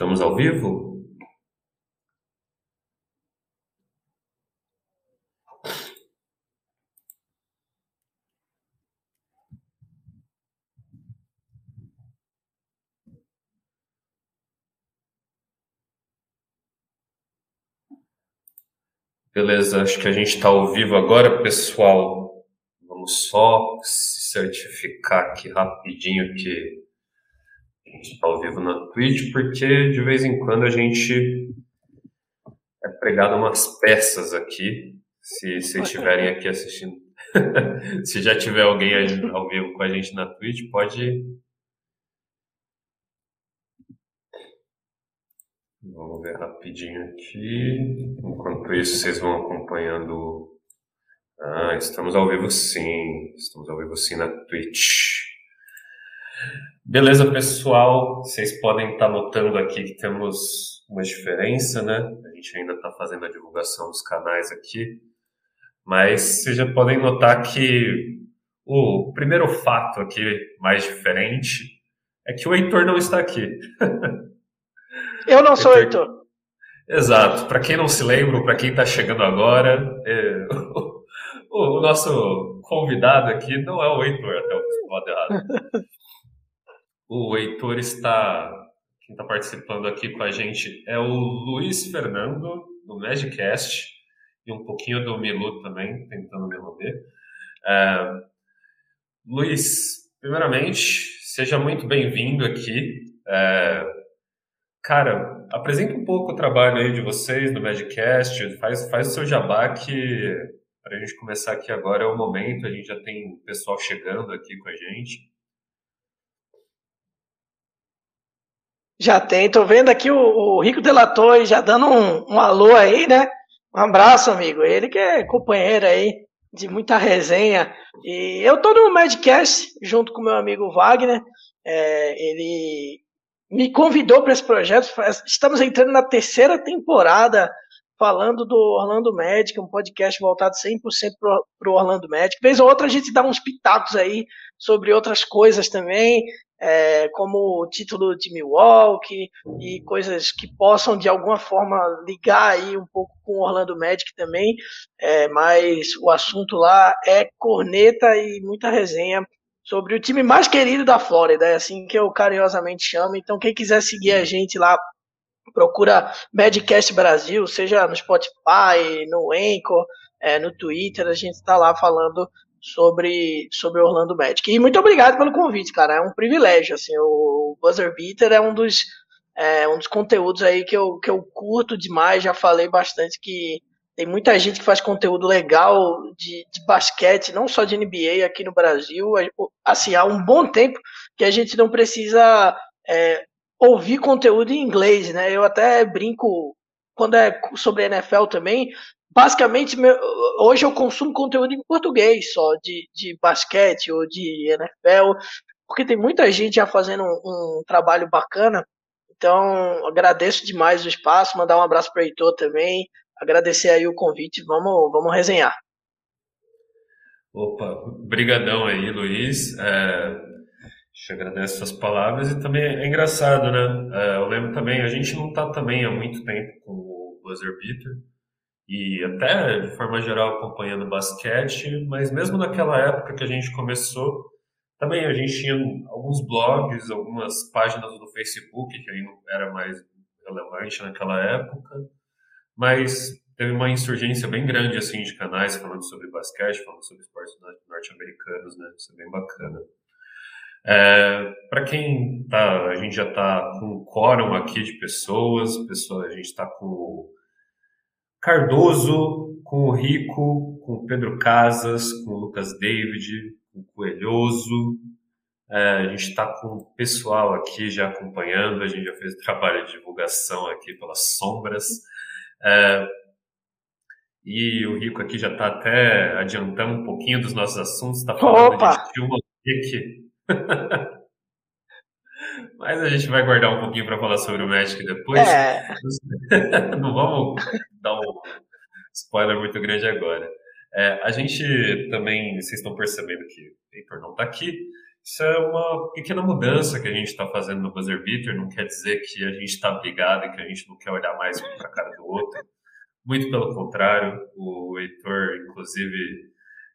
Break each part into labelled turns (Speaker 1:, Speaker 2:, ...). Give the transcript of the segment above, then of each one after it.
Speaker 1: Estamos ao vivo? Beleza, acho que a gente está ao vivo agora, pessoal. Vamos só se certificar aqui rapidinho que a gente está ao vivo na Twitch, porque de vez em quando a gente é pregado umas peças aqui. Se vocês estiverem aqui assistindo, se já tiver alguém ao vivo com a gente na Twitch, pode. Vamos ver rapidinho aqui. Enquanto isso, vocês vão acompanhando. Ah, estamos ao vivo sim. Estamos ao vivo sim na Twitch. Beleza, pessoal. Vocês podem estar notando aqui que temos uma diferença, né? A gente ainda está fazendo a divulgação dos canais aqui, mas vocês já podem notar que o primeiro fato aqui mais diferente é que o Heitor não está aqui.
Speaker 2: Eu não sou Heitor.
Speaker 1: Exato. Para quem não se lembra, para quem está chegando agora, é... o, o, nosso convidado aqui não é o Heitor, até o lado errado. O Heitor está. Quem está participando aqui com a gente é o Luiz Fernando, do Magicast, e um pouquinho do Milu também, tentando me lamber. É, Luiz, primeiramente, seja muito bem-vindo aqui. É, cara, apresenta um pouco o trabalho aí de vocês do Magicast, faz, faz o seu jabá que para a gente começar aqui agora é o momento, a gente já tem pessoal chegando aqui com a gente.
Speaker 2: Já tem, tô vendo aqui o, o Rico Delator já dando um, um alô aí, né? Um abraço, amigo. Ele que é companheiro aí de muita resenha. E eu tô no Madcast junto com meu amigo Wagner. É, ele me convidou para esse projeto. Estamos entrando na terceira temporada falando do Orlando Magic, um podcast voltado 100% para o Orlando Magic. Vez ou outra a gente dá uns pitacos aí sobre outras coisas também é, como o título de Milwaukee e coisas que possam de alguma forma ligar aí um pouco com o Orlando Magic também, é, mas o assunto lá é corneta e muita resenha sobre o time mais querido da Flórida, é assim que eu carinhosamente chamo. Então quem quiser seguir a gente lá procura Madcast Brasil, seja no Spotify, no Anchor, é, no Twitter, a gente está lá falando sobre, sobre Orlando Magic. E muito obrigado pelo convite, cara. É um privilégio. Assim, o Buzzer Beater é um dos, é, um dos conteúdos aí que eu, que eu curto demais. Já falei bastante que tem muita gente que faz conteúdo legal de, de basquete, não só de NBA aqui no Brasil. Assim, há um bom tempo que a gente não precisa é, ouvir conteúdo em inglês, né? Eu até brinco quando é sobre NFL também, basicamente, hoje eu consumo conteúdo em português só, de, de basquete ou de NFL, porque tem muita gente já fazendo um, um trabalho bacana. Então, agradeço demais o espaço, mandar um abraço para o Heitor também, agradecer aí o convite, vamos, vamos resenhar.
Speaker 1: Opa, brigadão aí, Luiz. É, te agradeço suas palavras e também é engraçado, né? É, eu lembro também, a gente não está também há muito tempo com o Buzzer Beater, e até de forma geral acompanhando basquete, mas mesmo naquela época que a gente começou, também a gente tinha alguns blogs, algumas páginas do Facebook, que aí não era mais relevante naquela época, mas teve uma insurgência bem grande assim de canais falando sobre basquete, falando sobre esportes norte-americanos, né? Isso é bem bacana. É, para quem tá, a gente já está com um quórum aqui de pessoas, pessoas a gente está com Cardoso, com o Rico, com o Pedro Casas, com o Lucas David, com o Coelhoso. É, a gente está com o pessoal aqui já acompanhando, a gente já fez trabalho de divulgação aqui pelas sombras. É, e o Rico aqui já está até adiantando um pouquinho dos nossos assuntos, está falando Opa! de Tilma Pique. Mas a gente vai guardar um pouquinho para falar sobre o Magic depois. É. Não vamos dar um spoiler muito grande agora. É, a gente também, vocês estão percebendo que o Heitor não está aqui. Isso é uma pequena mudança que a gente está fazendo no Buzzer Beater. Não quer dizer que a gente está brigado e que a gente não quer olhar mais um para a cara do outro. Muito pelo contrário, o Heitor, inclusive,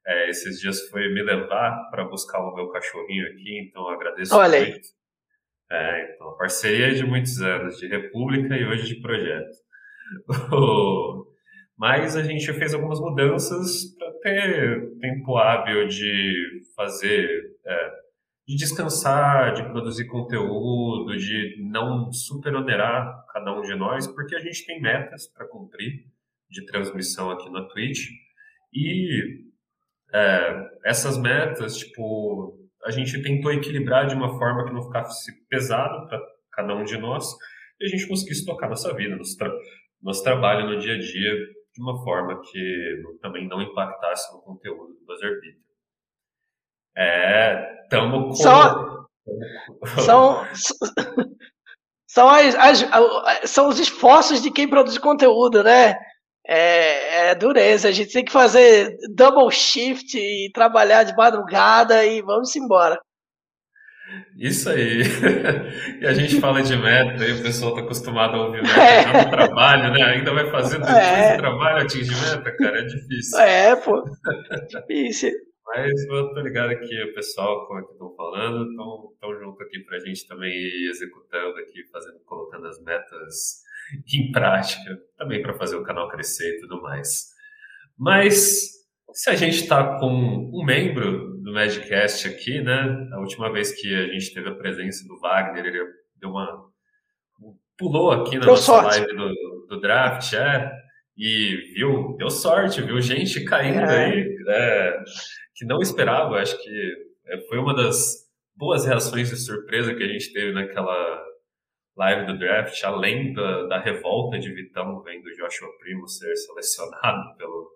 Speaker 1: é, esses dias foi me levar para buscar o meu cachorrinho aqui, então agradeço
Speaker 2: Olha
Speaker 1: muito. Aí. É, então, parceria de muitos anos, de República e hoje de projeto. Mas a gente fez algumas mudanças para ter tempo hábil de fazer, é, de descansar, de produzir conteúdo, de não superonerar cada um de nós, porque a gente tem metas para cumprir de transmissão aqui na Twitch. E é, essas metas, tipo, a gente tentou equilibrar de uma forma que não ficasse pesado para cada um de nós e a gente conseguisse tocar nossa vida, nosso, tra nosso trabalho no dia a dia de uma forma que também não impactasse no conteúdo do Buzzer Beater. É, tamo com...
Speaker 2: São, são, são, as, as, são os esforços de quem produz conteúdo, né? é, é, dureza. A gente tem que fazer double shift e trabalhar de madrugada e vamos embora.
Speaker 1: Isso aí. e a gente fala de meta e o pessoal está acostumado a ouvir meta é. no trabalho, né? Ainda vai fazer depois é. trabalho atingir meta, cara, é difícil.
Speaker 2: É, pô. difícil.
Speaker 1: Mas eu tô ligado que o pessoal, como é que estão falando, estão junto aqui pra gente também ir executando aqui, fazendo, colocando as metas em prática, também para fazer o canal crescer e tudo mais. Mas se a gente está com um membro do Magicast aqui, né? A última vez que a gente teve a presença do Wagner, ele deu uma pulou aqui na nossa sorte. live do, do, draft, é, e viu, deu sorte, viu gente caindo é. aí, é, que não esperava, acho que é, foi uma das boas reações de surpresa que a gente teve naquela live do draft, além da, da revolta de Vitão vendo Joshua Primo ser selecionado pelo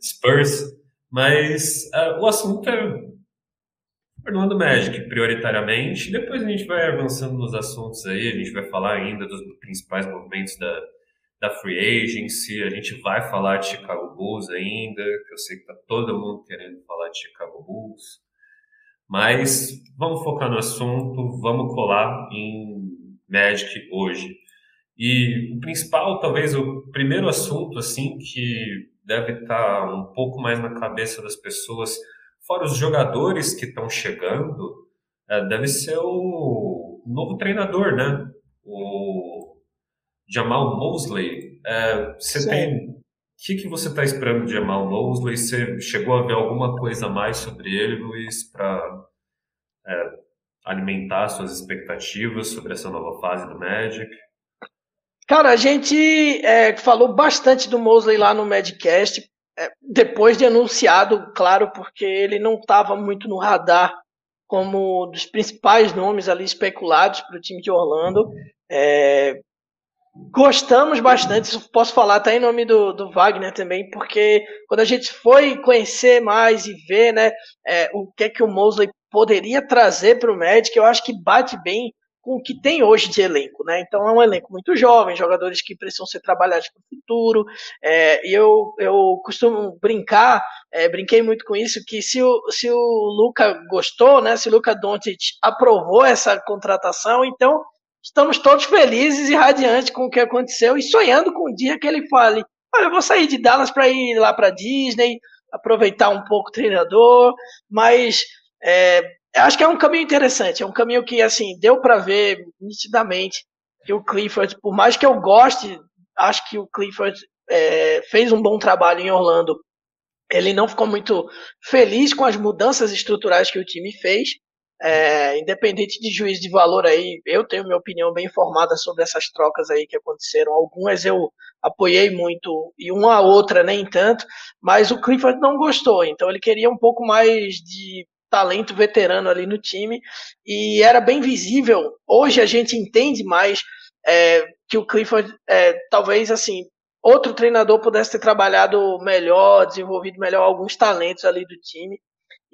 Speaker 1: Spurs, mas uh, o assunto é Orlando Magic, prioritariamente. Depois a gente vai avançando nos assuntos aí, a gente vai falar ainda dos principais movimentos da, da Free Agency, a gente vai falar de Chicago Bulls ainda, que eu sei que tá todo mundo querendo falar de Chicago Bulls. Mas vamos focar no assunto, vamos colar em Magic hoje. E o principal, talvez o primeiro assunto assim que deve estar um pouco mais na cabeça das pessoas, fora os jogadores que estão chegando, é, deve ser o novo treinador, né? Jamal Mosley. É, você Sim. tem o que, que você está esperando de Jamal Mosley? Você chegou a ver alguma coisa mais sobre ele, Luiz, para é, alimentar suas expectativas sobre essa nova fase do Magic?
Speaker 2: Cara, a gente é, falou bastante do Mosley lá no Madcast, é, depois de anunciado, claro, porque ele não estava muito no radar como dos principais nomes ali especulados para o time de Orlando. É, gostamos bastante, posso falar até em nome do, do Wagner também, porque quando a gente foi conhecer mais e ver né, é, o que é que o Mosley poderia trazer para o Magic, eu acho que bate bem com o que tem hoje de elenco, né? Então é um elenco muito jovem, jogadores que precisam ser trabalhados para o futuro. É, e eu, eu costumo brincar, é, brinquei muito com isso, que se o, se o Luca gostou, né? Se o Luca Doncic aprovou essa contratação, então estamos todos felizes e radiantes com o que aconteceu e sonhando com o dia que ele fale: olha, eu vou sair de Dallas para ir lá para Disney, aproveitar um pouco o treinador, mas é, acho que é um caminho interessante, é um caminho que, assim, deu para ver nitidamente que o Clifford, por mais que eu goste, acho que o Clifford é, fez um bom trabalho em Orlando. Ele não ficou muito feliz com as mudanças estruturais que o time fez. É, independente de juízo de valor aí, eu tenho minha opinião bem formada sobre essas trocas aí que aconteceram. Algumas eu apoiei muito e uma outra nem tanto, mas o Clifford não gostou, então ele queria um pouco mais de talento veterano ali no time e era bem visível. Hoje a gente entende mais é, que o Clifford, é, talvez assim, outro treinador pudesse ter trabalhado melhor, desenvolvido melhor alguns talentos ali do time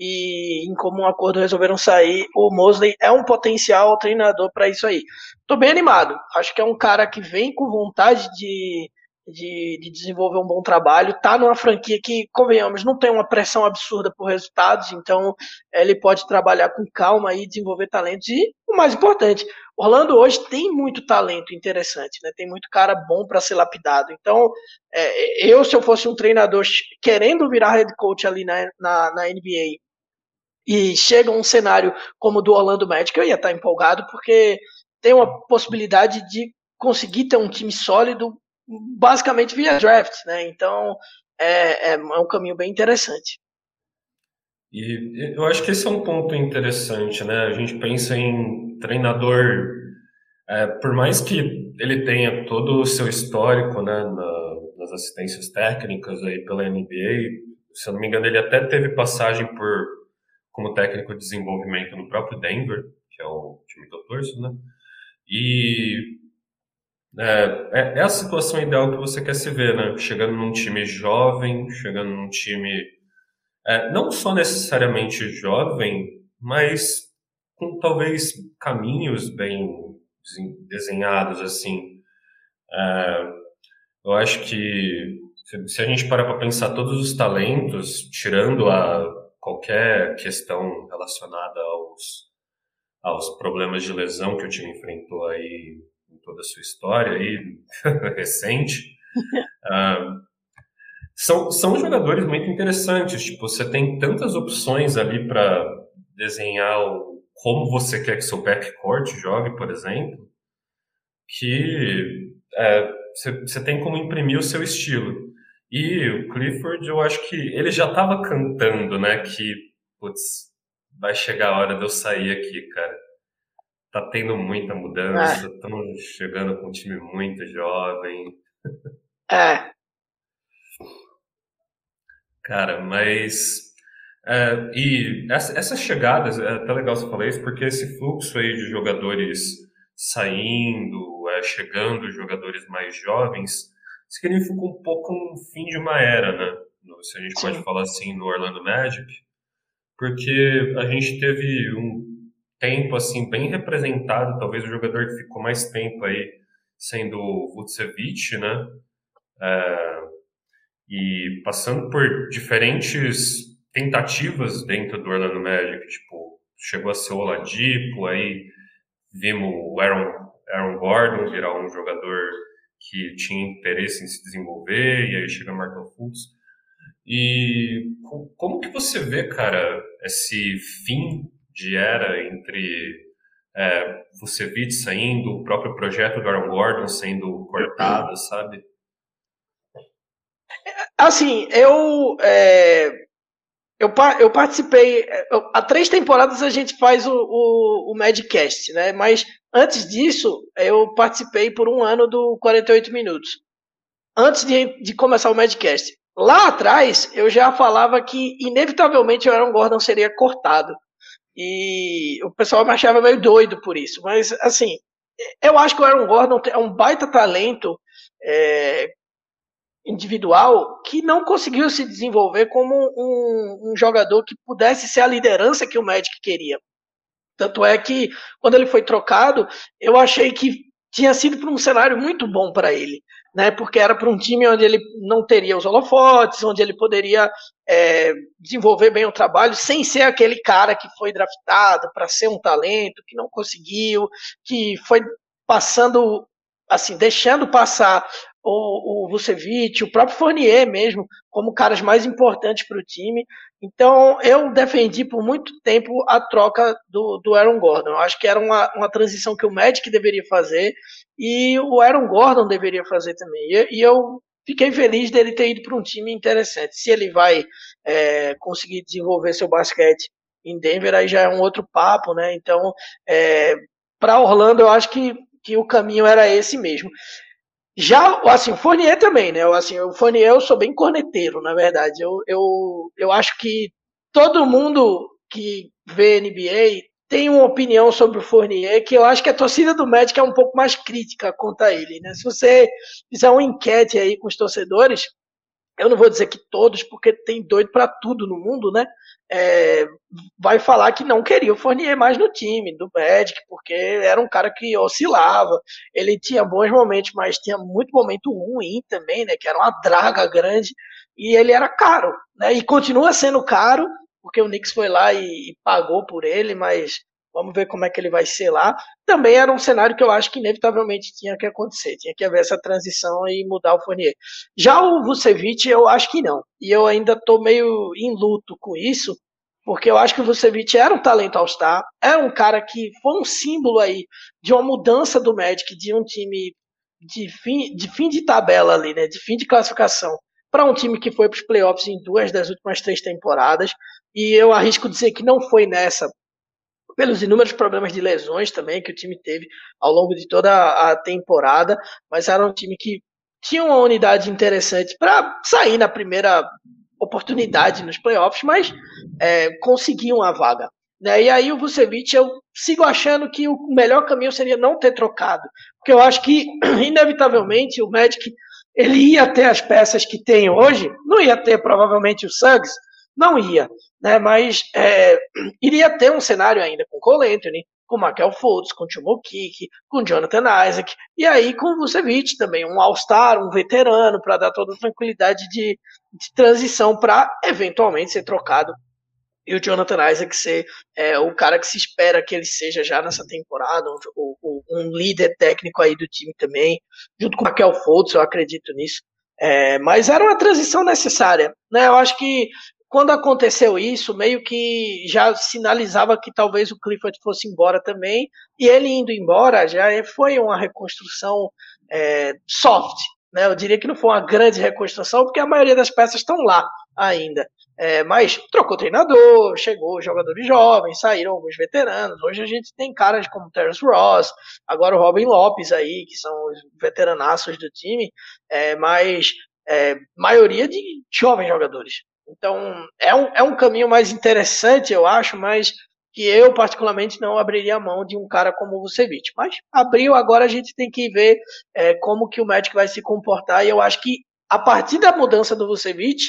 Speaker 2: e em comum acordo resolveram sair. O Mosley é um potencial treinador para isso aí. Tô bem animado. Acho que é um cara que vem com vontade de, de, de, desenvolver um bom trabalho. Tá numa franquia que, convenhamos, não tem uma pressão absurda por resultados, então ele pode trabalhar com calma e desenvolver talentos. E o mais importante, Orlando hoje tem muito talento interessante, né? Tem muito cara bom para ser lapidado. Então, é, eu, se eu fosse um treinador querendo virar head coach ali na, na, na NBA e chega um cenário como o do Orlando Magic, eu ia estar empolgado, porque tem uma possibilidade de conseguir ter um time sólido basicamente via draft, né? Então é, é, um caminho bem interessante.
Speaker 1: E eu acho que esse é um ponto interessante, né? A gente pensa em treinador, é, por mais que ele tenha todo o seu histórico, né, na, nas assistências técnicas aí pela NBA, se eu não me engano, ele até teve passagem por como técnico de desenvolvimento no próprio Denver, que é o time que eu torço, né? E é, é, é, a situação ideal que você quer se ver, né? Chegando num time jovem, chegando num time é, não só necessariamente jovem, mas com talvez caminhos bem desenhados, assim. É, eu acho que se a gente parar para pensar todos os talentos, tirando a qualquer questão relacionada aos, aos problemas de lesão que o time enfrentou aí toda a sua história aí, recente, uh, são, são jogadores muito interessantes. Tipo, você tem tantas opções ali para desenhar o, como você quer que seu backcourt jogue, por exemplo, que é, você, você tem como imprimir o seu estilo. E o Clifford, eu acho que ele já estava cantando, né? Que, putz, vai chegar a hora de eu sair aqui, cara tá tendo muita mudança, estamos é. chegando com um time muito jovem.
Speaker 2: É.
Speaker 1: Cara, mas. É, e essa, essas chegadas, é até legal você falar isso, porque esse fluxo aí de jogadores saindo, é, chegando jogadores mais jovens, significa um pouco um fim de uma era, né? Se a gente Sim. pode falar assim no Orlando Magic, porque a gente teve um tempo assim bem representado, talvez o jogador que ficou mais tempo aí sendo o Vucevic, né? É, e passando por diferentes tentativas dentro do Orlando Magic, tipo, chegou a ser o Oladipo, aí vimos o Aaron, Aaron Gordon virar um jogador que tinha interesse em se desenvolver, e aí chega Markel Fultz. E como que você vê, cara, esse fim de era entre é, Vucevic saindo, o próprio projeto do Aaron Gordon sendo cortado, sabe?
Speaker 2: Assim, eu é, eu, eu participei. Eu, há três temporadas a gente faz o, o, o Madcast, né? Mas antes disso, eu participei por um ano do 48 Minutos. Antes de, de começar o Madcast. Lá atrás, eu já falava que, inevitavelmente, o Aaron Gordon seria cortado. E o pessoal me achava meio doido por isso. Mas, assim, eu acho que o Aaron Gordon é um baita talento é, individual que não conseguiu se desenvolver como um, um, jogador que pudesse ser a liderança que o Magic queria. Tanto é que, quando ele foi trocado, eu achei que tinha sido para um cenário muito bom para ele né? Porque era para um time onde ele não teria os holofotes, onde ele poderia é, desenvolver bem o trabalho, sem ser aquele cara que foi draftado para ser um talento, que não conseguiu, que foi passando, assim, deixando passar o, o Vucevic, o próprio Fournier mesmo, como caras mais importantes para o time. Então, eu defendi por muito tempo a troca do, do Aaron Gordon. Eu acho que era uma, uma transição que o Magic deveria fazer e o Aaron Gordon deveria fazer também. E, e eu fiquei feliz dele ter ido para um time interessante. Se ele vai é, conseguir desenvolver seu basquete em Denver, aí já é um outro papo, né? Então, é, para Orlando, eu acho que, que o caminho era esse mesmo. Já, assim, o Fournier também, né? Assim, o Fournier eu sou bem corneteiro, na verdade. Eu, eu, eu acho que todo mundo que vê NBA tenho uma opinião sobre o Fournier que eu acho que a torcida do Magic é um pouco mais crítica contra ele. Né? Se você fizer uma enquete aí com os torcedores, eu não vou dizer que todos, porque tem doido para tudo no mundo, né? É, vai falar que não queria o Fournier mais no time do Magic, porque era um cara que oscilava. Ele tinha bons momentos, mas tinha muito momento ruim também, né? Que era uma draga grande e ele era caro, né? E continua sendo caro, porque o Knicks foi lá e, e pagou por ele, mas Vamos ver como é que ele vai ser lá. Também era um cenário que eu acho que inevitavelmente tinha que acontecer. Tinha que haver essa transição e mudar o Fournier. Já o Vucevic, eu acho que não. E eu ainda estou meio em luto com isso, porque eu acho que o Vucevic era um talento all-star, era um cara que foi um símbolo aí de uma mudança do Magic, de um time de fim de, fim de tabela ali, né, de fim de classificação, para um time que foi para os playoffs em duas das últimas três temporadas. E eu arrisco dizer que não foi nessa pelos inúmeros problemas de lesões também que o time teve ao longo de toda a temporada, mas era um time que tinha uma unidade interessante para sair na primeira oportunidade nos playoffs, mas é, conseguiu a vaga. Né? E aí o Vucevic, eu sigo achando que o melhor caminho seria não ter trocado, porque eu acho que, inevitavelmente, o Magic ele ia ter as peças que tem hoje, não ia ter provavelmente o Suggs, não ia, né? Mas é, iria ter um cenário ainda com Cole Anthony, com Michael Fultz, com Timo Kik, com Jonathan Isaac, e aí com Vucevic também, um All-Star, um veterano, para dar toda a tranquilidade de, de transição para eventualmente ser trocado e o Jonathan Isaac ser é, o cara que se espera que ele seja já nessa temporada, um, um, um líder técnico aí do time também, junto com o Michael Fultz, eu acredito nisso. É, mas era uma transição necessária. Né? Eu acho que quando aconteceu isso, meio que já sinalizava que talvez o Clifford fosse embora também, e ele indo embora já foi uma reconstrução é, soft. Né? Eu diria que não foi uma grande reconstrução, porque a maioria das peças estão lá ainda. É, mas trocou treinador, chegou jogadores jovens, saíram alguns veteranos. Hoje a gente tem caras como Terence Ross, agora o Robin Lopes aí, que são os veteranaços do time, é, mas é, maioria de jovens jogadores. Então, é um, é um caminho mais interessante, eu acho, mas que eu particularmente não abriria a mão de um cara como o Vucevic. Mas abriu, agora a gente tem que ver é, como que o Magic vai se comportar, e eu acho que a partir da mudança do Vucevic,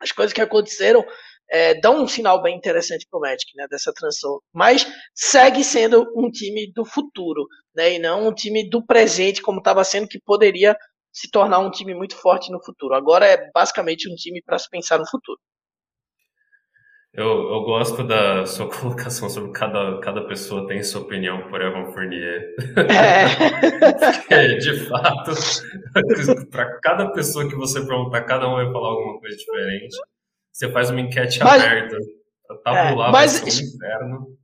Speaker 2: as coisas que aconteceram é, dão um sinal bem interessante para o Magic, né, dessa transição. Mas segue sendo um time do futuro, né, e não um time do presente, como estava sendo, que poderia se tornar um time muito forte no futuro. Agora é basicamente um time para se pensar no futuro.
Speaker 1: Eu, eu gosto da sua colocação sobre cada, cada pessoa tem sua opinião por Evan Fournier. É. Porque, de fato, para cada pessoa que você perguntar, cada um vai falar alguma coisa diferente. Você faz uma enquete mas, aberta, tabular é, mas, vai ser um inferno.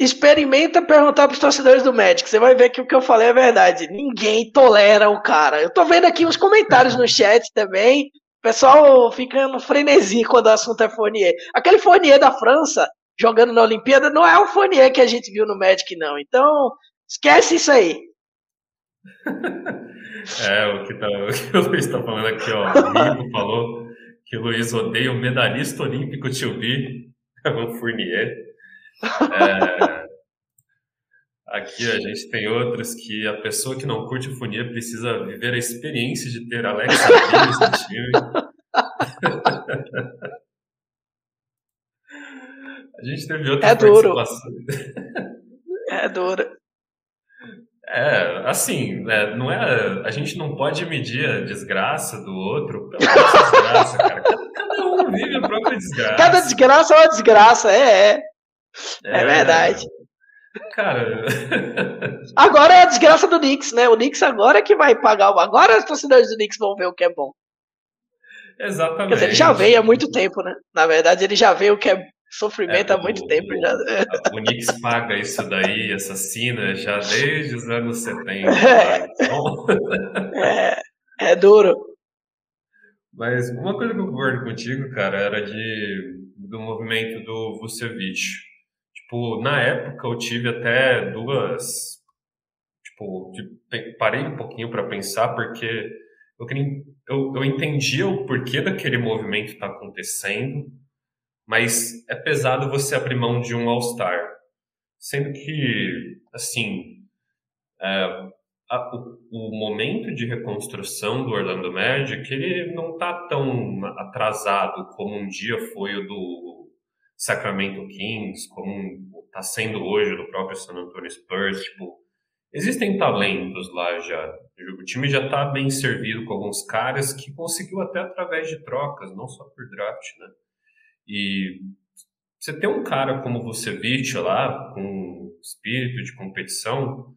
Speaker 2: Experimenta perguntar para os torcedores do Magic. Você vai ver que o que eu falei é verdade. Ninguém tolera o cara. Eu tô vendo aqui os comentários no chat também. O pessoal fica no frenesi quando o assunto é Fournier. Aquele Fournier da França jogando na Olimpíada não é o Fournier que a gente viu no Magic, não. Então, esquece isso aí.
Speaker 1: é, o que, tá, o, que o Luiz está falando aqui, ó. O Rico falou que o Luiz odeia o medalhista olímpico Tio B, o Fournier. É, aqui a gente tem outros que a pessoa que não curte fonia precisa viver a experiência de ter Alex Abrines no time. a gente teve outras
Speaker 2: é duro. É duro.
Speaker 1: É, assim, é, não é, a gente não pode medir a desgraça do outro pela desgraça, cara. Cada, cada um vive a própria desgraça.
Speaker 2: Cada desgraça é uma desgraça, é, é. É, é verdade.
Speaker 1: Cara.
Speaker 2: agora é a desgraça do Knicks, né? O Knicks agora é que vai pagar. Agora as torcedores do Knicks vão ver o que é bom.
Speaker 1: Exatamente.
Speaker 2: Quer dizer, ele já veio há muito tempo, né? Na verdade, ele já veio o que é sofrimento é, há muito
Speaker 1: o,
Speaker 2: tempo. Já.
Speaker 1: O Knicks paga isso daí, assassina, já desde os anos 70. É, então...
Speaker 2: é, é duro.
Speaker 1: Mas uma coisa que eu concordo contigo, cara, era de do movimento do Vucevic Tipo, na época eu tive até duas. Tipo, parei um pouquinho para pensar, porque eu, queria, eu, eu entendia o porquê daquele movimento estar tá acontecendo, mas é pesado você abrir mão de um All-Star. sendo que, assim, é, a, o, o, momento de reconstrução do Orlando Magic, ele não está tão atrasado como um dia foi o do Sacramento Kings, como está sendo hoje do próprio San Antonio Spurs, tipo, existem talentos lá já. O time já está bem servido com alguns caras que conseguiu até através de trocas, não só por draft, né? E você ter um cara como você Vucevic lá, com espírito de competição,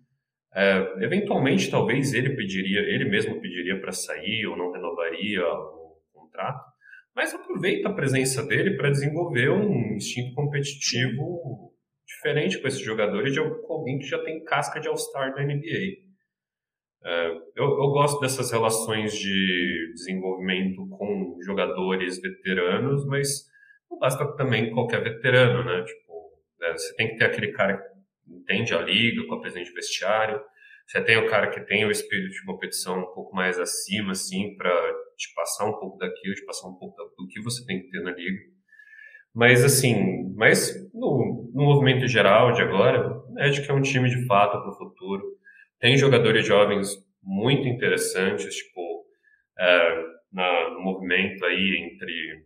Speaker 1: é, eventualmente talvez ele pediria, ele mesmo pediria para sair ou não renovaria o contrato, mas aproveita a presença dele para desenvolver um instinto competitivo diferente com esses jogadores de alguém que já tem casca de All-Star da NBA. É, eu, eu, gosto dessas relações de desenvolvimento com jogadores veteranos, mas não basta também qualquer veterano, né? Tipo, né, você tem que ter aquele cara que entende a liga, com a presença de vestiário. Você tem o cara que tem o espírito de competição um pouco mais acima, assim, para te passar um pouco daquilo, te passar um pouco do que você tem que ter na liga. Mas, assim, mas no, no movimento geral de agora, o Magic é um time de fato para o futuro. Tem jogadores jovens muito interessantes, tipo, é, na, no movimento aí entre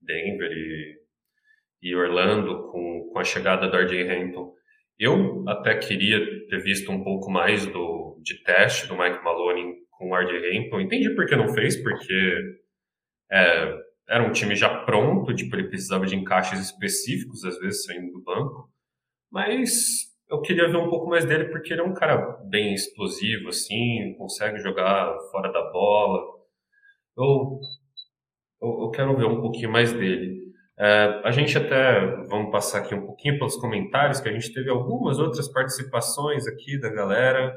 Speaker 1: Denver e, e Orlando, com, com a chegada do RJ Hampton. Eu até queria ter visto um pouco mais do, de teste do Mike Maloney com o RJ Hampton. Entendi por que não fez, porque é, era um time já pronto, tipo, ele precisava de encaixes específicos, às vezes saindo do banco, mas eu queria ver um pouco mais dele porque ele é um cara bem explosivo, assim, consegue jogar fora da bola. Eu, eu, eu quero ver um pouquinho mais dele. É, a gente até, vamos passar aqui um pouquinho pelos comentários, que a gente teve algumas outras participações aqui da galera.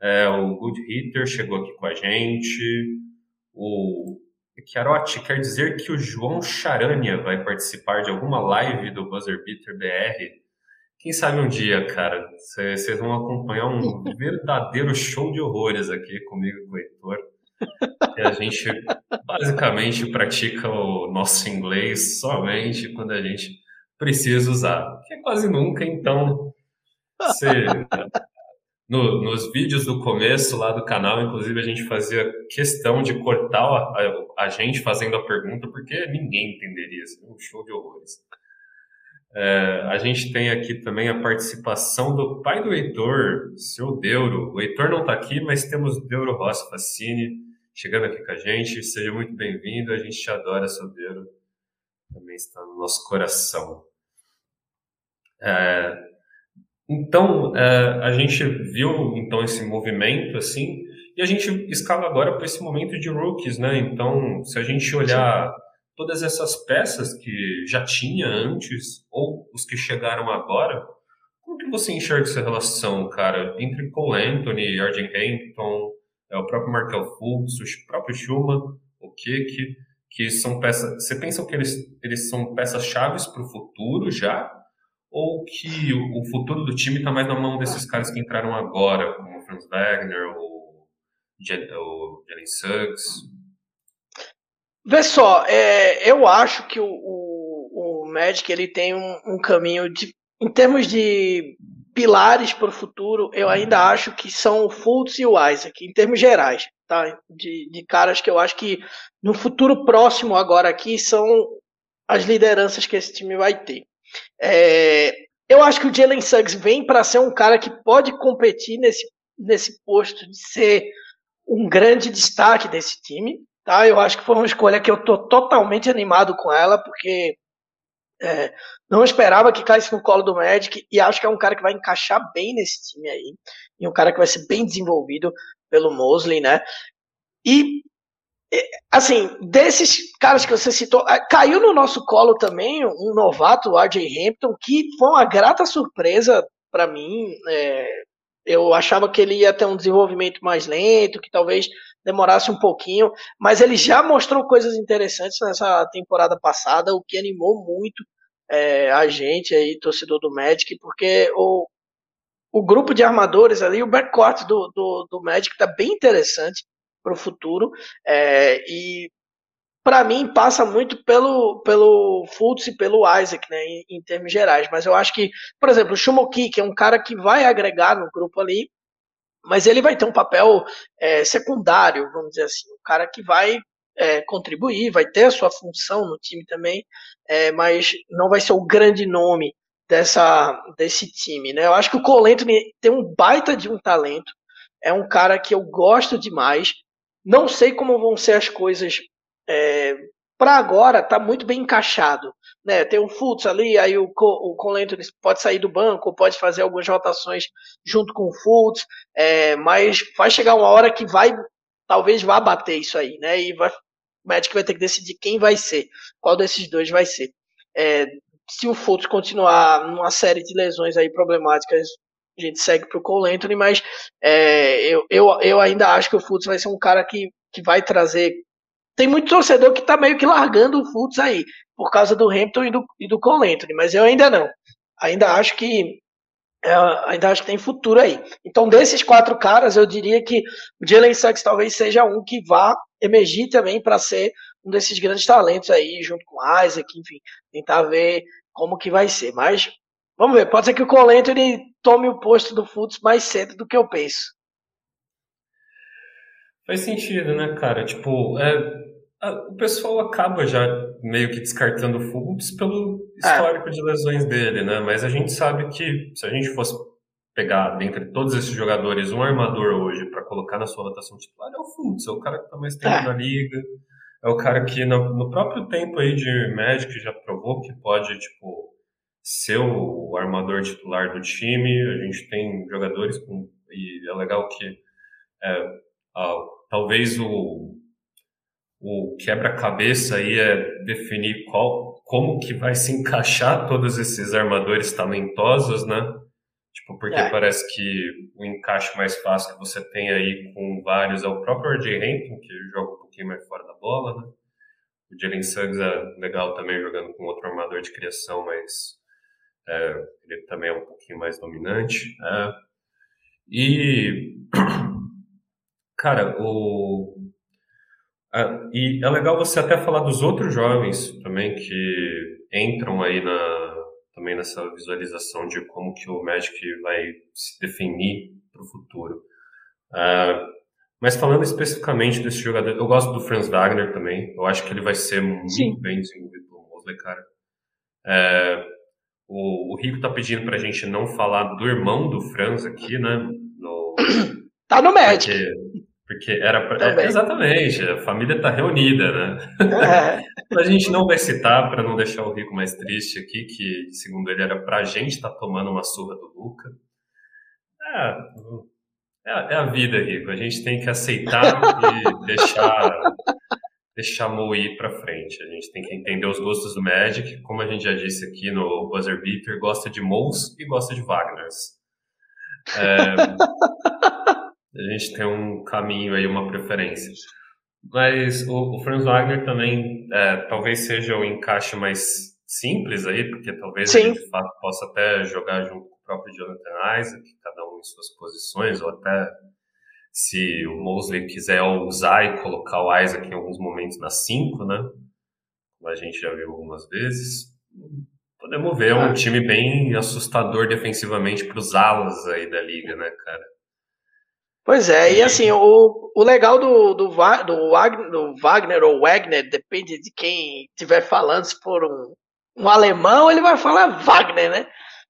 Speaker 1: É, o Good Hitter chegou aqui com a gente. O Chiarotti, quer dizer que o João Charania vai participar de alguma live do Buzzer Beater BR? Quem sabe um dia, cara, vocês vão acompanhar um verdadeiro show de horrores aqui comigo e com o Heitor. E a gente basicamente pratica o nosso inglês somente quando a gente precisa usar, que é quase nunca, então você no, nos vídeos do começo lá do canal, inclusive, a gente fazia questão de cortar a, a, a gente fazendo a pergunta, porque ninguém entenderia, assim, um show de horrores. É, a gente tem aqui também a participação do pai do Heitor, seu Deuro. O Heitor não está aqui, mas temos Deuro Rossi Facine chegando aqui com a gente. Seja muito bem-vindo, a gente te adora, seu Deuro. Também está no nosso coração. É, então, é, a gente viu então esse movimento assim, e a gente escala agora para esse momento de rookies, né? Então, se a gente olhar Sim. todas essas peças que já tinha antes ou os que chegaram agora, como que você enxerga essa relação, cara, entre Cole Anthony, Arjen Hampton, é, o próprio Markel Fultz, o próprio Schumann, o Kiki, que são peças. Você pensa que eles, eles são peças chaves para o futuro já? Ou que o futuro do time está mais na mão desses caras que entraram agora, como o Franz Wagner, o, Jalen Suggs?
Speaker 2: Vê só, é, eu acho que o, o, o, Magic ele tem um, um caminho de, em termos de pilares para o futuro, eu ainda acho que são o Fultz e o Isaac, em termos gerais, tá? De, de caras que eu acho que no futuro próximo agora aqui são as lideranças que esse time vai ter. É, eu acho que o Jalen Suggs vem para ser um cara que pode competir nesse, nesse posto de ser um grande destaque desse time. Tá? Eu acho que foi uma escolha que eu estou totalmente animado com ela, porque é, não esperava que caísse no colo do Magic e acho que é um cara que vai encaixar bem nesse time aí. E um cara que vai ser bem desenvolvido pelo Mosley, né? E assim, desses caras que você citou, ah, caiu no nosso colo também um novato, o RJ Hampton, que foi uma grata surpresa para mim. É, eu achava que ele ia ter um desenvolvimento mais lento, que talvez demorasse um pouquinho, mas ele já mostrou coisas interessantes nessa temporada passada, o que animou muito é, a gente aí, torcedor do Magic, porque o, o grupo de armadores ali, o backcourt do, do, do Magic tá bem interessante para o futuro. É, e para mim, passa muito pelo, pelo Fultz e pelo Isaac, né, em, em, termos gerais. Mas eu acho que, por exemplo, o Shumoki, que é um cara que vai agregar no grupo ali, mas ele vai ter um papel é, secundário, vamos dizer assim. Um cara que vai é, contribuir, vai ter a sua função no time também, é, mas não vai ser o grande nome dessa, desse time. Né? Eu acho que o Cole tem um baita de um talento, é um cara que eu gosto demais. Não sei como vão ser as coisas é, para agora está muito bem encaixado. Né? Tem o Fultz ali, aí o, o Colento pode sair do banco, pode fazer algumas rotações junto com o Fultz, é, mas vai chegar uma hora que vai, talvez vá bater isso aí, né? E vai, o Magic vai ter que decidir quem vai ser, qual desses dois vai ser. É, se o Fultz continuar numa série de lesões aí problemáticas, a gente segue para o Cole Anthony, mas é, eu, eu, eu ainda acho que o Fultz vai ser um cara que, que vai trazer tem muito torcedor que tá meio que largando o Fultz aí, por causa do Hampton e do, e do Cole Anthony, mas eu ainda não. Ainda acho que é, ainda acho que tem futuro aí. Então, desses quatro caras, eu diria que o Jalen Suggs talvez seja um que vá emergir também para ser um desses grandes talentos aí, junto com Isaac, enfim, tentar ver como que vai ser. Mas, vamos ver, pode ser que o Cole Anthony tome o posto do Fultz mais cedo do que eu penso.
Speaker 1: Faz sentido, né, cara? Tipo, é, o pessoal acaba já meio que descartando o Fultz pelo é. histórico é. de lesões dele, né? Mas a gente sabe que se a gente fosse pegar dentre todos esses jogadores um armador hoje para colocar na sua rotação titular é o Fultz, é o cara que tá mais tempo é. na liga, é o cara que no, no, próprio tempo aí de Magic já provou que pode, tipo, ser o armador titular do time. A gente tem jogadores com e é legal que é, talvez o o quebra-cabeça aí é definir qual, como que vai se encaixar todos esses armadores talentosos, né? Tipo, porque é. parece que o encaixe mais fácil que você tem aí com vários é o próprio R.J. Hampton, que joga um pouquinho mais fora da bola, né? O Jalen Suggs é legal também jogando com outro armador de criação, mas é, ele também é um pouquinho mais dominante. É. E, cara, o, e é legal você até falar dos outros jovens também que entram aí na, também nessa visualização de como que o Magic vai se definir para o futuro. Uh, mas falando especificamente desse jogador, eu gosto do Franz Wagner também. Eu acho que ele vai ser muito Sim. bem desenvolvido pelo Mosley, cara. É, o, o Rico tá pedindo pra gente não falar do irmão do Franz aqui, né? No,
Speaker 2: tá no Magic. Porque,
Speaker 1: porque era pra, é, exatamente, a família está reunida, né? É. a gente não vai citar para não deixar o Rico mais triste aqui, que segundo ele era para a gente estar tá tomando uma surra do Luca. É, é, é, a vida, Rico. A gente tem que aceitar e deixar deixar moir para frente. A gente tem que entender os gostos do Magic, como a gente já disse aqui no Buzzer Beater, gosta de Moles e gosta de Wagners. É, a gente tem um caminho aí, uma preferência. Mas o, o Franz Wagner também é, talvez seja o encaixe mais simples aí, porque talvez Sim. ele de fato possa até jogar junto com o próprio Jonathan Isaac, cada um em suas posições, ou até se o Mosley quiser usar e colocar o Isaac em alguns momentos na 5, né? Como a gente já viu algumas vezes. Podemos ver, é um time bem assustador defensivamente para os alas aí da liga, né, cara?
Speaker 2: Pois é, e assim, o, o legal do, do, do, Wagner, do Wagner ou Wagner, depende de quem estiver falando, se for um, um alemão, ele vai falar Wagner, né?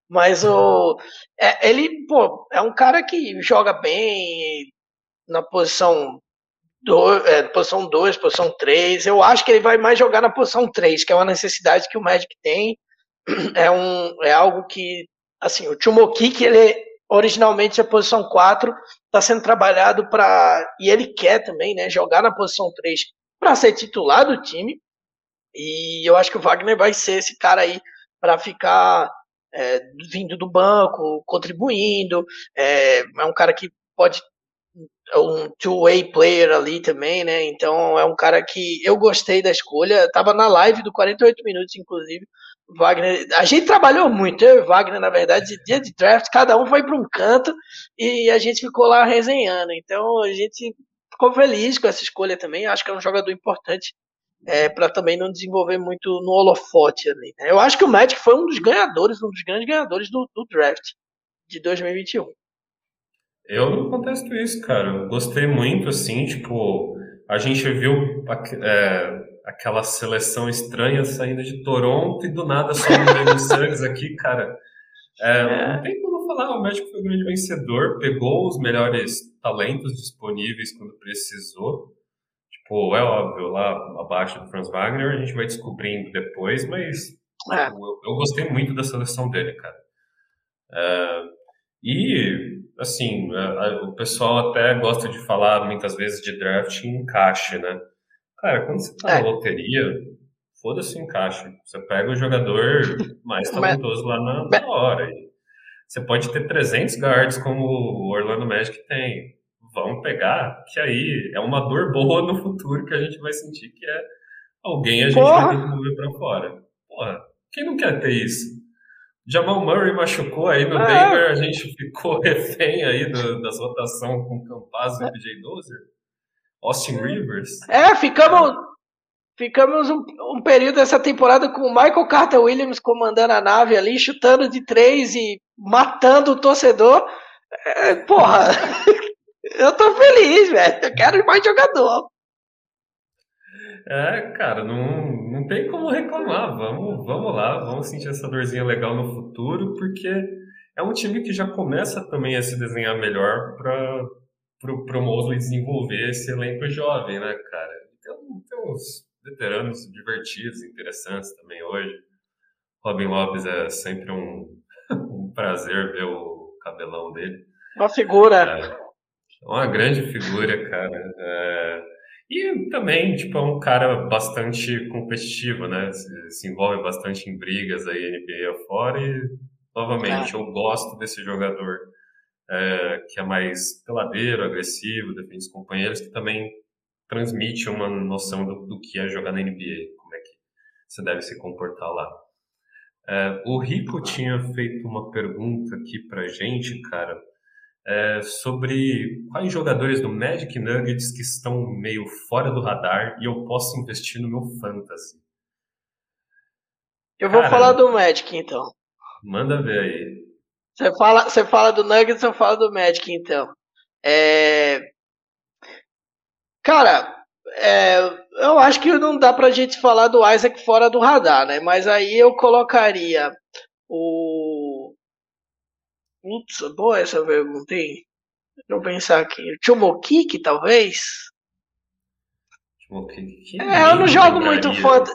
Speaker 2: Mas o, é, ele, pô, é um cara que joga bem na posição 2, é, posição 2, posição 3. Eu acho que ele vai mais jogar na posição 3, que é uma necessidade que o Magic tem. É, um, é algo que, assim, o que ele originalmente a posição 4 está sendo trabalhado para. E ele quer também né, jogar na posição 3 para ser titular do time. E eu acho que o Wagner vai ser esse cara aí para ficar é, vindo do banco, contribuindo. É, é um cara que pode. Um two-way player ali também, né? Então é um cara que eu gostei da escolha. Tava na live do 48 minutos, inclusive. Wagner, a gente trabalhou muito, eu e Wagner, na verdade, de dia de draft, cada um foi para um canto e a gente ficou lá resenhando. Então a gente ficou feliz com essa escolha também. Acho que é um jogador importante é, para também não desenvolver muito no holofote ali. Né? Eu acho que o Magic foi um dos ganhadores, um dos grandes ganhadores do, do draft de 2021.
Speaker 1: Eu não contesto isso, cara. Eu gostei muito, assim, tipo, a gente viu é, aquela seleção estranha saindo de Toronto e do nada só no Suggs aqui, cara. É, é. Não tem como falar, o Magic foi o grande vencedor, pegou os melhores talentos disponíveis quando precisou. Tipo, é óbvio, lá abaixo do Franz Wagner a gente vai descobrindo depois, mas é. eu, eu, gostei muito da seleção dele, cara. É, e, assim, a, o pessoal até gosta de falar muitas vezes de draft em encaixe, né? Cara, quando você tá é. na loteria, foda-se encaixe. Você pega o jogador mais talentoso lá na, na hora. Você pode ter 300 guards como o Orlando Magic tem. Vamos pegar, que aí é uma dor boa no futuro que a gente vai sentir que é alguém a gente Porra. vai ter que mover pra fora. Porra, quem não quer ter isso? Jamal Murray machucou aí no é. Denver, a gente ficou refém aí do, das rotações com Campazzo e PJ Dozer. Austin Rivers.
Speaker 2: É, ficamos, ficamos um, um, período dessa temporada com o Michael Carter Williams comandando a nave ali, chutando de três e matando o torcedor. É, porra, eu tô feliz, velho. Eu quero mais jogador.
Speaker 1: É, cara, não, não tem como reclamar. Vamos, vamos lá, vamos sentir essa dorzinha legal no futuro, porque é um time que já começa também a se desenhar melhor para o Mosley desenvolver esse elenco jovem, né, cara? Tem, tem uns veteranos divertidos, interessantes também hoje. Robin Lopes é sempre um, um prazer ver o cabelão dele.
Speaker 2: Uma figura.
Speaker 1: É, uma grande figura, cara. É, e também, tipo, é um cara bastante competitivo, né? Se, se envolve bastante em brigas aí, NBA afora. E, novamente, eu gosto desse jogador é, que é mais peladeiro, agressivo, defende os companheiros, que também transmite uma noção do, do que é jogar na NBA, como é que você deve se comportar lá. É, o Rico tinha feito uma pergunta aqui pra gente, cara, é, sobre quais jogadores do Magic Nuggets que estão meio fora do radar e eu posso investir no meu fantasy.
Speaker 2: Eu vou Cara, falar do Magic então.
Speaker 1: Manda ver aí.
Speaker 2: Você fala, você fala do Nuggets, eu falo do Magic então. É... Cara, é, eu acho que não dá pra gente falar do Isaac fora do radar, né? Mas aí eu colocaria o Putz, boa essa pergunta, hein? Deixa eu pensar aqui. Chumokik, talvez?
Speaker 1: Chumokik?
Speaker 2: É, eu não jogo muito fantasy.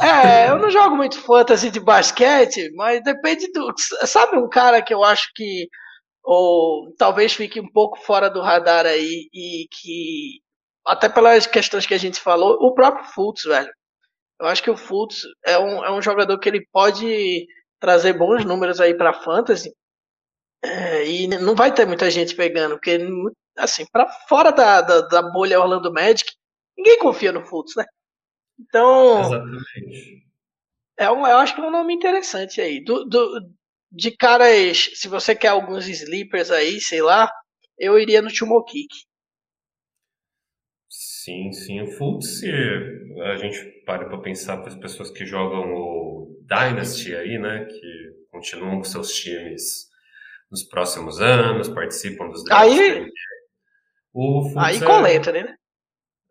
Speaker 2: É, eu não jogo muito fantasy de basquete, mas depende do. Sabe um cara que eu acho que. Ou talvez fique um pouco fora do radar aí e que. Até pelas questões que a gente falou, o próprio Fultz, velho. Eu acho que o Fultz é um, é um jogador que ele pode trazer bons números aí para fantasy, é, e não vai ter muita gente pegando, porque, assim, para fora da, da, da, bolha Orlando Magic, ninguém confia no Fultz, né? Então. Exatamente. É um, eu acho que é um nome interessante aí. Do, do, de caras, se você quer alguns sleepers aí, sei lá, eu iria no Chumokik.
Speaker 1: Sim, sim. O Fultz, se a gente para para pensar para as pessoas que jogam o Dynasty aí, né, que continuam com seus times nos próximos anos, participam dos
Speaker 2: drafts. Aí, o Fultz aí é... coleta, né?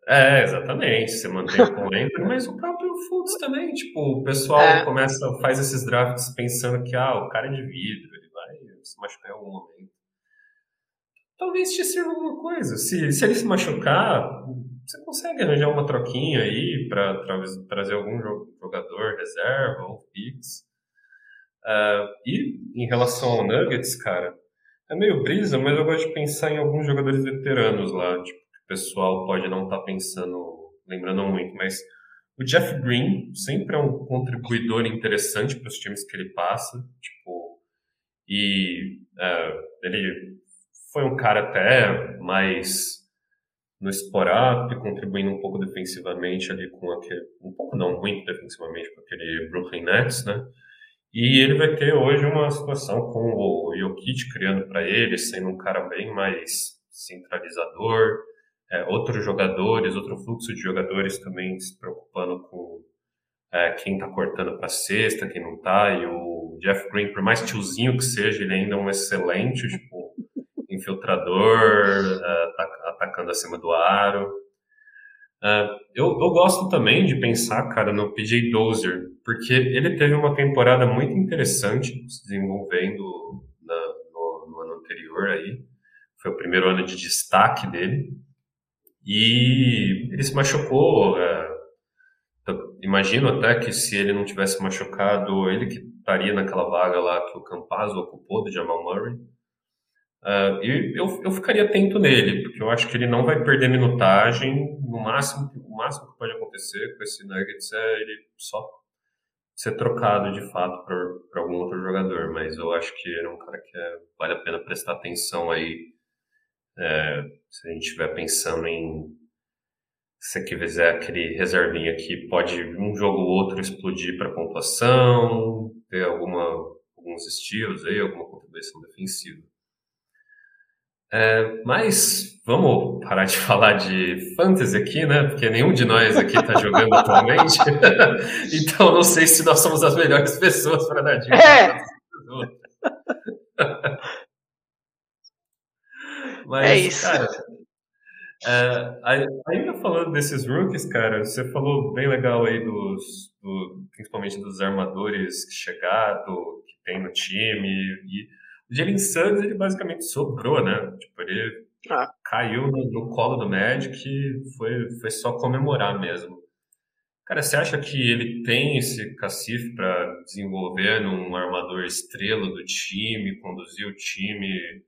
Speaker 1: É, exatamente. Você mantém o colenta, mas o próprio Fultz também, tipo, o pessoal é. começa, faz esses drafts pensando que, ah, o cara é de vidro, ele vai se machucar em algum momento. Talvez te sirva alguma coisa. Se, se ele se machucar, você consegue arranjar uma troquinha aí para trazer algum jogador reserva ou fix. Uh, e em relação ao Nuggets, cara, é meio brisa, mas eu gosto de pensar em alguns jogadores veteranos lá. Tipo, o pessoal pode não estar tá pensando, lembrando muito, mas o Jeff Green sempre é um contribuidor interessante para os times que ele passa. Tipo, e uh, ele foi um cara até mais no sport-up, contribuindo um pouco defensivamente ali com aquele, um pouco não muito defensivamente com aquele Brooklyn Nets, né? E ele vai ter hoje uma situação com o Jokic criando para ele, sendo um cara bem mais centralizador, é, outros jogadores, outro fluxo de jogadores também se preocupando com é, quem está cortando para cesta, quem não está, e o Jeff Green, por mais tiozinho que seja, ele ainda é um excelente tipo, infiltrador, é, atacando acima do aro. É, eu, eu gosto também de pensar, cara, no PJ Dozier, porque ele teve uma temporada muito interessante se desenvolvendo na, no, no ano anterior aí. Foi o primeiro ano de destaque dele. E ele se machucou. É, imagino até que se ele não tivesse machucado, ele que estaria naquela vaga lá que o Campazzo ocupou do Jamal Murray. Uh, e eu, eu ficaria atento nele, porque eu acho que ele não vai perder minutagem. No máximo, o máximo que pode acontecer com esse Nuggets é ele só ser trocado de fato para algum outro jogador. Mas eu acho que ele é um cara que é, vale a pena prestar atenção aí. É, se a gente estiver pensando em se você quiser aquele reservinha que pode um jogo ou outro explodir para pontuação, ter alguma, alguns estilos aí, alguma contribuição defensiva. É, mas vamos parar de falar de fantasy aqui, né? Porque nenhum de nós aqui está jogando atualmente. então não sei se nós somos as melhores pessoas para dar dicas. É. Mas, é isso. Cara, é, ainda falando desses rookies, cara, você falou bem legal aí dos, do, principalmente dos armadores que chegaram, que tem no time, e Jalen Suggs, ele basicamente sobrou, né? Tipo, ele ah. caiu no, no, colo do Magic e foi, foi só comemorar mesmo. Cara, você acha que ele tem esse cacife para desenvolver num armador estrela do time, conduzir o time?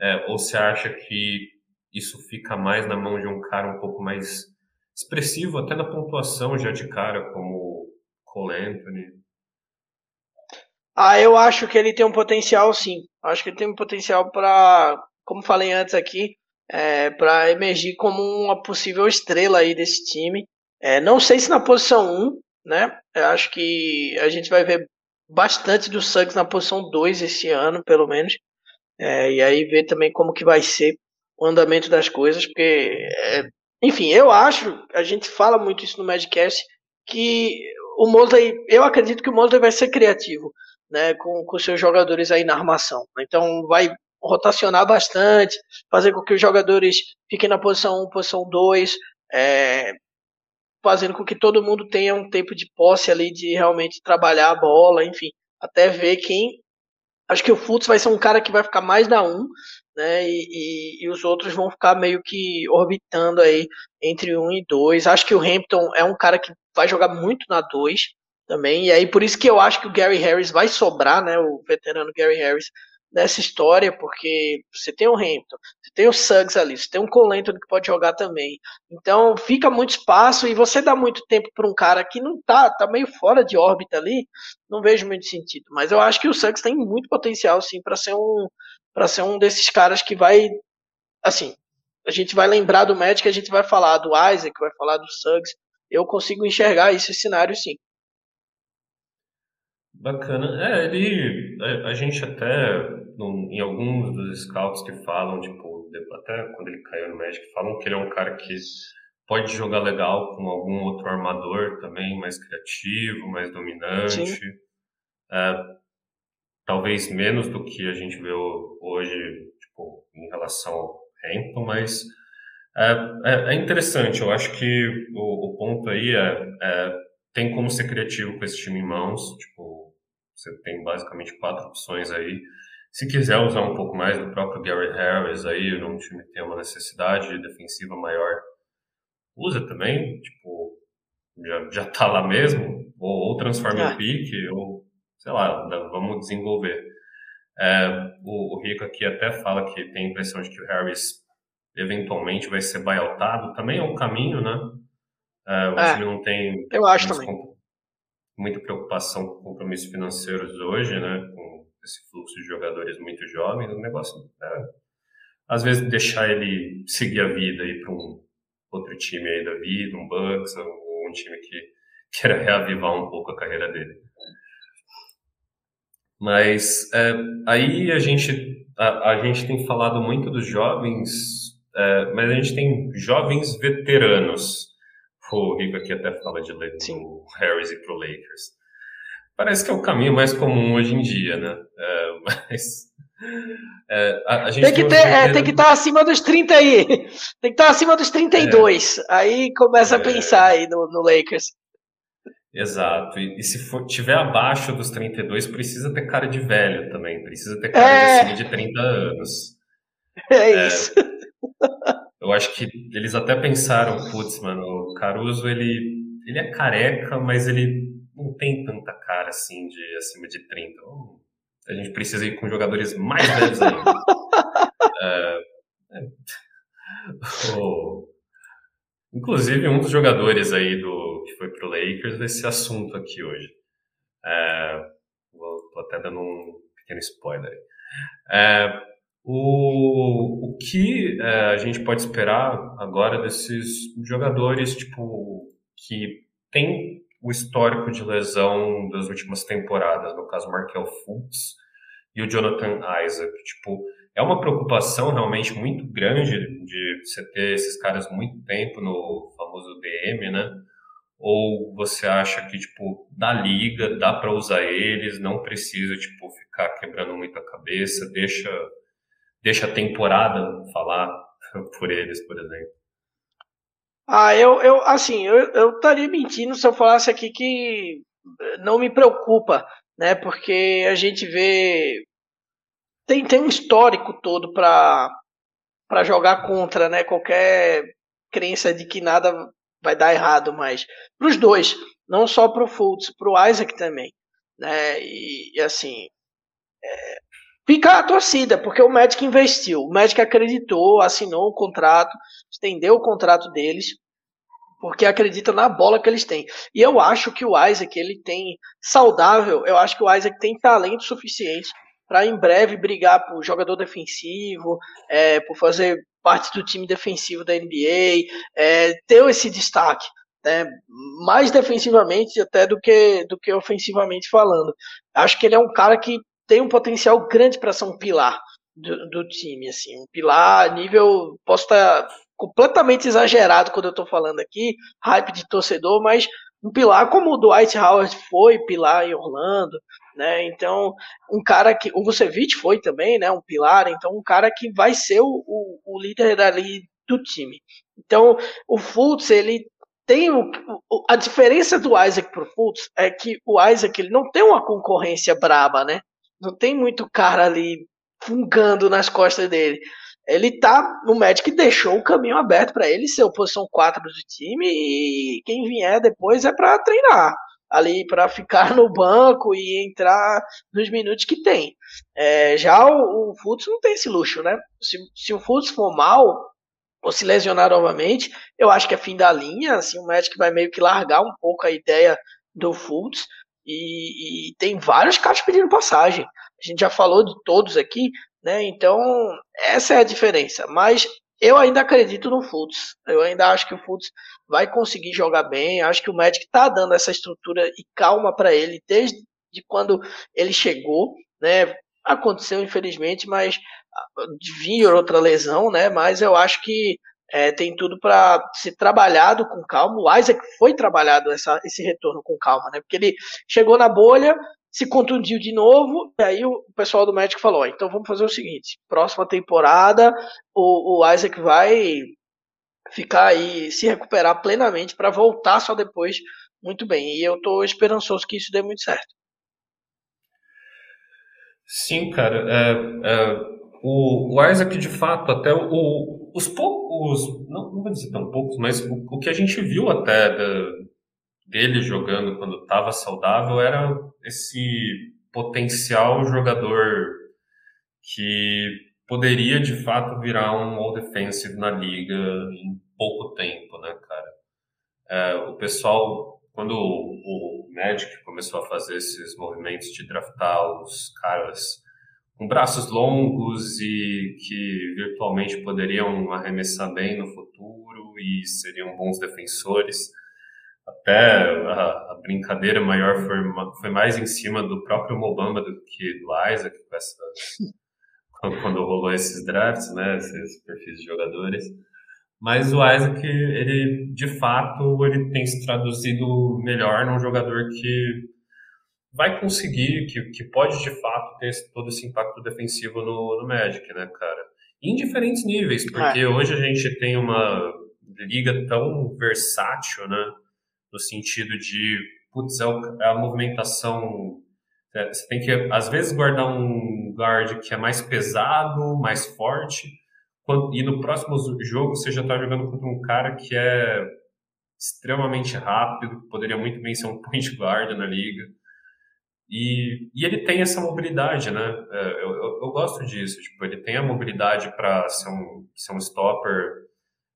Speaker 1: É, ou você acha que isso fica mais na mão de um cara um pouco mais expressivo, até na pontuação já de cara, como Cole Anthony?
Speaker 2: Ah, eu acho que ele tem um potencial, sim. Acho que ele tem um potencial para, como falei antes aqui, é, para emergir como uma possível estrela aí desse time. É, não sei se na posição 1, né? Eu acho que a gente vai ver bastante do Suggs na posição 2 esse ano, pelo menos. É, e aí ver também como que vai ser o andamento das coisas, porque, é, enfim, eu acho, a gente fala muito isso no Madcast, que o Mosley, eu acredito que o Mosley vai ser criativo né, com, com seus jogadores aí na armação. Então vai rotacionar bastante, fazer com que os jogadores fiquem na posição 1, posição 2, é, fazendo com que todo mundo tenha um tempo de posse ali de realmente trabalhar a bola, enfim, até ver quem. Acho que o Fultz vai ser um cara que vai ficar mais na 1, né? E, e, e, os outros vão ficar meio que orbitando aí entre 1 e 2. Acho que o Hampton é um cara que vai jogar muito na 2 também. E aí por isso que eu acho que o Gary Harris vai sobrar, né, o veterano Gary Harris nessa história, porque você tem o Hampton, você tem o Suggs ali, você tem um Colento que pode jogar também. Então fica muito espaço e você dá muito tempo para um cara que não tá, tá meio fora de órbita ali, não vejo muito sentido. Mas eu acho que o Suggs tem muito potencial sim para ser um para ser um desses caras que vai assim, a gente vai lembrar do Magic, a gente vai falar do Isaac, vai falar do Suggs. Eu consigo enxergar esse cenário sim.
Speaker 1: Bacana. É, ele. A, a gente até, em alguns dos scouts que falam, tipo, até quando ele caiu no Magic, falam que ele é um cara que pode jogar legal com algum outro armador também, mais criativo, mais dominante. É, talvez menos do que a gente vê hoje, tipo, em relação ao Hampton, mas é, é, é interessante. Eu acho que o, o ponto aí é, é, tem como ser criativo com esse time em mãos, tipo, você tem basicamente quatro opções aí. Se quiser usar um pouco mais do próprio Gary Harris aí, num time que tem uma necessidade defensiva maior, usa também, tipo, já, já tá lá mesmo, ou, ou transforma em pique, ou, sei lá, vamos desenvolver. É, o, o Rico aqui até fala que tem a impressão de que o Harris eventualmente vai ser buyoutado, também é um caminho, né? É, o é, time não tem...
Speaker 2: Eu acho também
Speaker 1: muita preocupação com compromissos financeiros hoje, né, com esse fluxo de jogadores muito jovens, o negócio é, às vezes deixar ele seguir a vida e para um outro time aí da vida, um Bucks ou um time que queira reavivar um pouco a carreira dele. Mas é, aí a gente a, a, gente tem falado muito dos jovens é, mas a gente tem jovens veteranos. O Rico aqui até fala de ler o Harris e pro Lakers. Parece que é o caminho mais comum hoje em dia, né? É, mas
Speaker 2: é, a, a tem, que ter, é, tem que estar tá acima dos 30 aí. Tem que estar tá acima dos 32. É. Aí começa a é. pensar aí no, no Lakers.
Speaker 1: Exato. E, e, se for, tiver abaixo dos 32, precisa ter cara de velho também. Precisa ter cara é... de acima de 30 anos.
Speaker 2: É, é isso.
Speaker 1: Eu acho que eles até pensaram, putz, mano, o Caruso, ele, ele é careca, mas ele não tem tanta cara assim de acima de 30. A gente precisa ir com jogadores mais velhos ainda. é, inclusive, um dos jogadores aí do que foi pro Lakers vai ser assunto aqui hoje. É, vou, tô até dando um pequeno spoiler. É, o, o que é, a gente pode esperar agora desses jogadores tipo que tem o histórico de lesão das últimas temporadas, no caso Markel Fultz e o Jonathan Isaac. Tipo, é uma preocupação realmente muito grande de você ter esses caras muito tempo no famoso DM, né? Ou você acha que, tipo, da liga, dá para usar eles, não precisa, tipo, ficar quebrando muita cabeça, deixa, deixa a temporada falar por eles, por exemplo?
Speaker 2: Ah, eu, eu assim, eu, eu estaria mentindo se eu falasse aqui que não me preocupa, né? Porque a gente vê tem, tem um histórico todo para para jogar contra, né? Qualquer crença de que nada vai dar errado, mas para os dois, não só para o Fultz, para o Isaac também, né? E, e assim, é, fica a torcida, porque o Magic investiu, o Magic acreditou, assinou o contrato, estendeu o contrato deles porque acredita na bola que eles têm. E eu acho que o Isaac, ele tem saudável, eu acho que o Isaac tem talento suficiente para em breve brigar por jogador defensivo, é, por fazer parte do time defensivo da NBA, é, ter esse destaque. Né, mais defensivamente até do que, do que ofensivamente falando. Acho que ele é um cara que tem um potencial grande para ser um pilar do, do, time, assim, um pilar nível, posso estar completamente exagerado quando eu estou falando aqui, hype de torcedor, mas um pilar como o Dwight Howard foi pilar em Orlando, né? Então, um cara que o Vucevic foi também, né? Um pilar, então um cara que vai ser o, o, o líder ali do time. Então, o Fultz, ele tem o, a diferença do Isaac pro Fultz é que o Isaac ele não tem uma concorrência braba, né? Não tem muito cara ali fungando nas costas dele ele tá. O Magic deixou o caminho aberto para ele ser o posição 4 do time e quem vier depois é para treinar. Ali para ficar no banco e entrar nos minutos que tem. É, já o, o Fultz não tem esse luxo, né? Se, se o Fultz for mal, ou se lesionar novamente, eu acho que é fim da linha. Assim, o Magic vai meio que largar um pouco a ideia do Fultz. E, e, tem vários caras pedindo passagem. A gente já falou de todos aqui, né? Então, essa é a diferença. Mas eu ainda acredito no Fultz. Eu ainda acho que o Fultz vai conseguir jogar bem. Acho que o Magic está dando essa estrutura e calma para ele desde quando ele chegou, né? Aconteceu infelizmente, mas vir outra lesão, né? Mas eu acho que é, tem tudo para ser trabalhado com calma. O Isaac foi trabalhado essa, esse retorno com calma, né? Porque ele chegou na bolha, se contundiu de novo, e aí o pessoal do médico falou: então vamos fazer o seguinte: próxima temporada o, o Isaac vai ficar aí, se recuperar plenamente para voltar só depois muito bem. E eu estou esperançoso que isso dê muito certo.
Speaker 1: Sim, cara. É, é, o, o, Isaac, de fato, até o, os poucos, não, não vou dizer tão poucos, mas o, o que a gente viu até da, dele jogando quando estava saudável era esse potencial jogador que poderia de fato virar um all defensive na liga em pouco tempo, né, cara? É, o pessoal, quando o, o Magic começou a fazer esses movimentos de draftar os caras com braços longos e que virtualmente poderiam arremessar bem no futuro e seriam bons defensores, até a, a, brincadeira maior foi, foi mais em cima do próprio Mobamba do que do Isaac com essas, quando rolou esses drafts, né, esses perfis de jogadores. Mas o Isaac, ele, de fato, ele tem se traduzido melhor num jogador que vai conseguir, que, que pode, de fato, ter todo esse impacto defensivo no, no Magic, né, cara? Em diferentes níveis, porque é. hoje a gente tem uma liga tão versátil, né, no sentido de, putz, é, é a movimentação é, você tem que, às vezes, guardar um guard que é mais pesado, mais forte, e no próximo jogo você já está jogando contra um cara que é extremamente rápido, poderia muito bem ser um point guard na liga. E, e ele tem essa mobilidade, né? É, eu, eu, eu, gosto disso. Tipo, ele tem a mobilidade para ser um, ser um stopper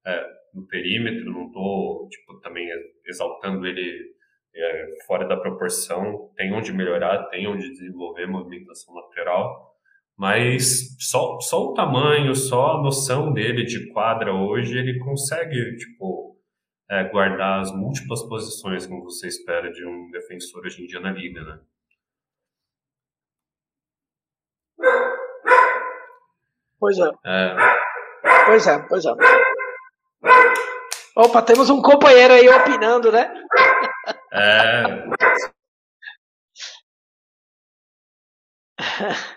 Speaker 1: é, no perímetro. Não estou tipo, também exaltando ele é, fora da proporção. Tem onde melhorar, tem onde desenvolver movimentação lateral. Mas só, só o tamanho, só a noção dele de quadra hoje, ele consegue, tipo, é, guardar as múltiplas posições como você espera de um defensor hoje em dia na liga, né?
Speaker 2: Pois é. é. Pois é, pois é. Opa, temos um companheiro aí opinando, né? É.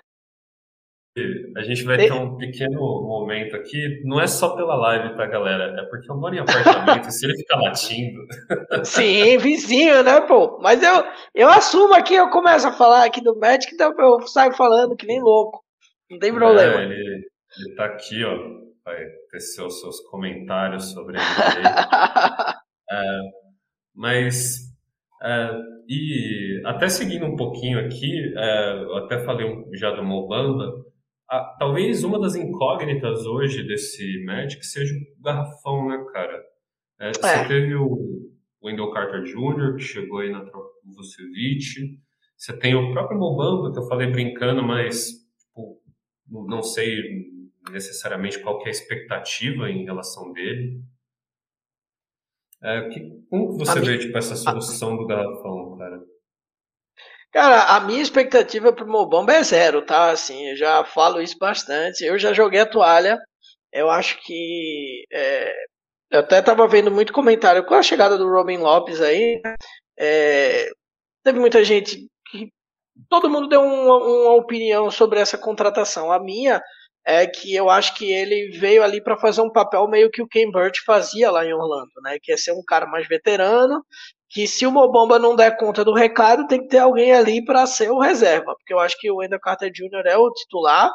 Speaker 1: A gente vai ter um pequeno momento aqui, não é só pela live, tá, galera? É porque eu moro em apartamento e se ele ficar latindo.
Speaker 2: Sim, vizinho, né, pô? Mas eu, eu assumo aqui, eu começo a falar aqui do médico, então eu saio falando que nem louco. Não tem problema.
Speaker 1: É, ele, ele tá aqui, ó. Vai tecer os seus comentários sobre ele. é, mas é, e até seguindo um pouquinho aqui, é, eu até falei já do Mobamba, a, talvez uma das incógnitas hoje desse Magic seja o garrafão, né, cara? É, você é. teve o Wendell Carter Jr., que chegou aí na troca com o Vucevic. Você tem o próprio Mobamba, que eu falei brincando, mas não sei necessariamente qual é a expectativa em relação dele. É, que, como que você vê tipo, essa solução a... do garrafão, cara?
Speaker 2: Cara, a minha expectativa pro Mobamba é zero, tá? Assim, eu já falo isso bastante. Eu já joguei a toalha. Eu acho que. É, eu até tava vendo muito comentário com a chegada do Robin Lopes aí. É, teve muita gente. Todo mundo deu uma, uma opinião sobre essa contratação. A minha é que eu acho que ele veio ali para fazer um papel meio que o Ken Burt fazia lá em Orlando, né? Que é ser um cara mais veterano, que se o Mobamba não der conta do recado, tem que ter alguém ali para ser o reserva, porque eu acho que o Wendell Carter Jr. é o titular,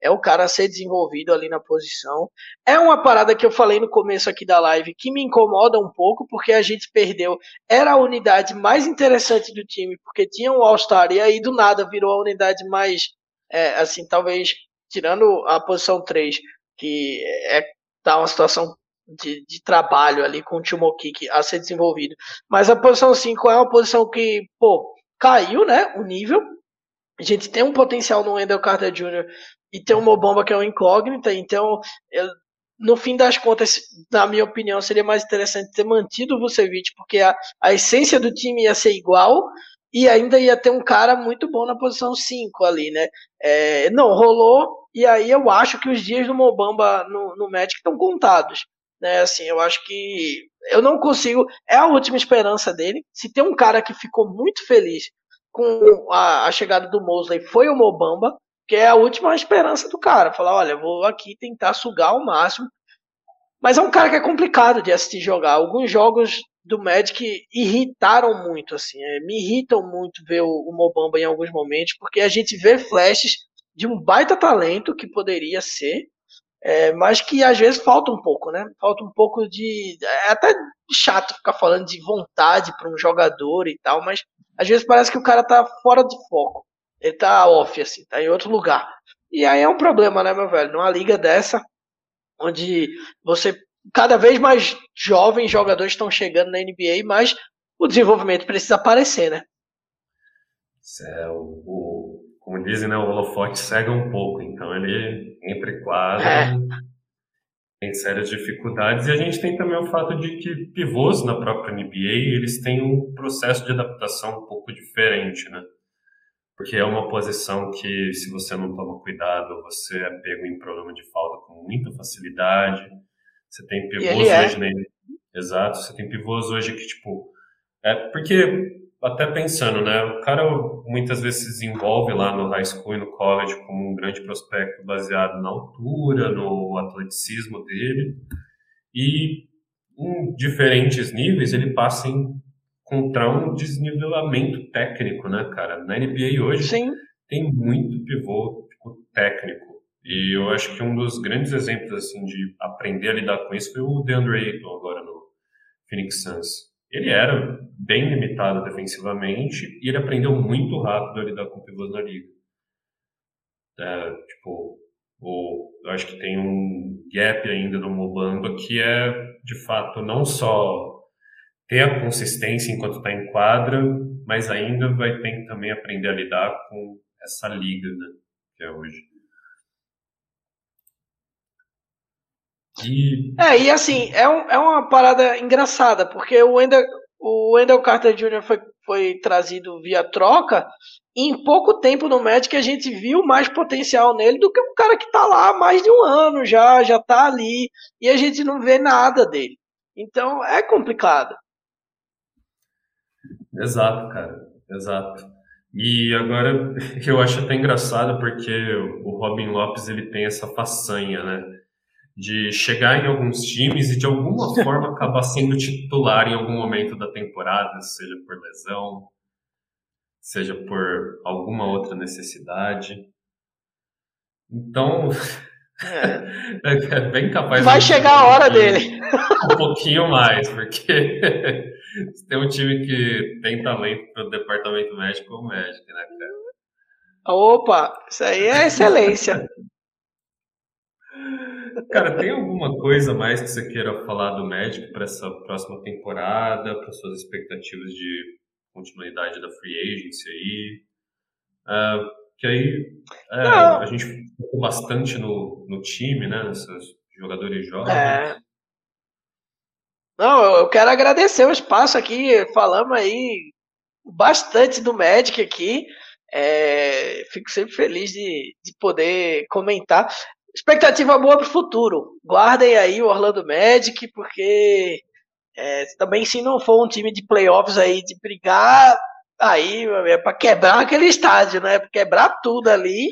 Speaker 2: é o cara a ser desenvolvido ali na posição. É uma parada que eu falei no começo aqui da live que me incomoda um pouco, porque a gente perdeu. Era a unidade mais interessante do time, porque tinha um All-Star, e aí do nada virou a unidade mais, é, assim, talvez, tirando a posição 3, que é tá uma situação de, de trabalho ali com o Timo Kick a ser desenvolvido. Mas a posição 5 é uma posição que, pô, caiu, né? O nível. A gente tem um potencial no Wendell Carter Jr. e tem uma bomba que é uma incógnita, então no fim das contas, na minha opinião, seria mais interessante ter mantido o Vucevic, porque a, a essência do time ia ser igual e ainda ia ter um cara muito bom na posição 5 ali, né? É, não, rolou, e aí eu acho que os dias do Mobamba no, no Magic estão contados. Né, assim, eu acho que eu não consigo. É a última esperança dele. Se tem um cara que ficou muito feliz com a, a chegada do Mosley, foi o Mobamba, que é a última esperança do cara. Falar, olha, vou aqui tentar sugar ao máximo. Mas é um cara que é complicado de assistir jogar. Alguns jogos do Magic irritaram muito, assim. É, me irritam muito ver o, o Mobamba em alguns momentos, porque a gente vê flashes de um baita talento que poderia ser, é, mas que às vezes falta um pouco, né? Falta um pouco de. É até chato ficar falando de vontade para um jogador e tal, mas às vezes parece que o cara tá fora de foco. Ele tá off, assim, tá em outro lugar. E aí é um problema, né, meu velho? Numa liga dessa, onde você. Cada vez mais jovens jogadores estão chegando na NBA, mas o desenvolvimento precisa aparecer, né?
Speaker 1: É, o, o como dizem, né, o holofote cega um pouco, então ele entra em quadro, é. tem sérias dificuldades, e a gente tem também o fato de que pivôs na própria NBA, eles têm um processo de adaptação um pouco diferente, né? Porque é uma posição que, se você não toma cuidado, você é pego em problema de falta com muita facilidade. Você tem pivôs é. hoje, né? Exato, você tem pivôs hoje que, tipo. É porque, até pensando, né? O cara muitas vezes se desenvolve lá no high school e no college como um grande prospecto baseado na altura, no atleticismo dele. E em diferentes níveis ele passa em encontrar um desnivelamento técnico, né, cara? Na NBA hoje Sim. tem muito pivô tipo, técnico. E eu acho que um dos grandes exemplos assim de aprender a lidar com isso foi o DeAndre Ayton agora no Phoenix Suns. Ele era bem limitado defensivamente e ele aprendeu muito rápido a lidar com pivôs na liga. É, tipo, o, eu acho que tem um gap ainda no Mobamba que é, de fato, não só ter a consistência enquanto está em quadra, mas ainda vai ter que também aprender a lidar com essa liga, né, que é hoje.
Speaker 2: E... É, e assim, é, um, é uma parada engraçada, porque o Wendell, o Wendell Carter Jr. foi, foi trazido via troca, e em pouco tempo no Magic a gente viu mais potencial nele do que um cara que está lá há mais de um ano já, já está ali, e a gente não vê nada dele. Então é complicado.
Speaker 1: Exato, cara. Exato. E agora eu acho até engraçado porque o Robin Lopes ele tem essa façanha, né? De chegar em alguns times e de alguma forma acabar sendo titular em algum momento da temporada, seja por lesão, seja por alguma outra necessidade. Então, é, é bem capaz.
Speaker 2: Vai chegar a hora dele.
Speaker 1: Um pouquinho mais, porque se tem um time que tem talento para o departamento médico, é o médico, né, cara?
Speaker 2: Opa, isso aí é excelência.
Speaker 1: Cara, tem alguma coisa mais que você queira falar do médico para essa próxima temporada, para suas expectativas de continuidade da free agency aí? Uh, que aí é, a gente focou bastante no, no time, né? Nesses jogadores jovens. É.
Speaker 2: Não, eu quero agradecer o espaço aqui. Falamos aí bastante do Magic aqui. É, fico sempre feliz de, de poder comentar. Expectativa boa para o futuro. Guardem aí o Orlando Magic, porque é, também se não for um time de playoffs aí de brigar, Aí, é pra quebrar aquele estádio, né? Pra quebrar tudo ali.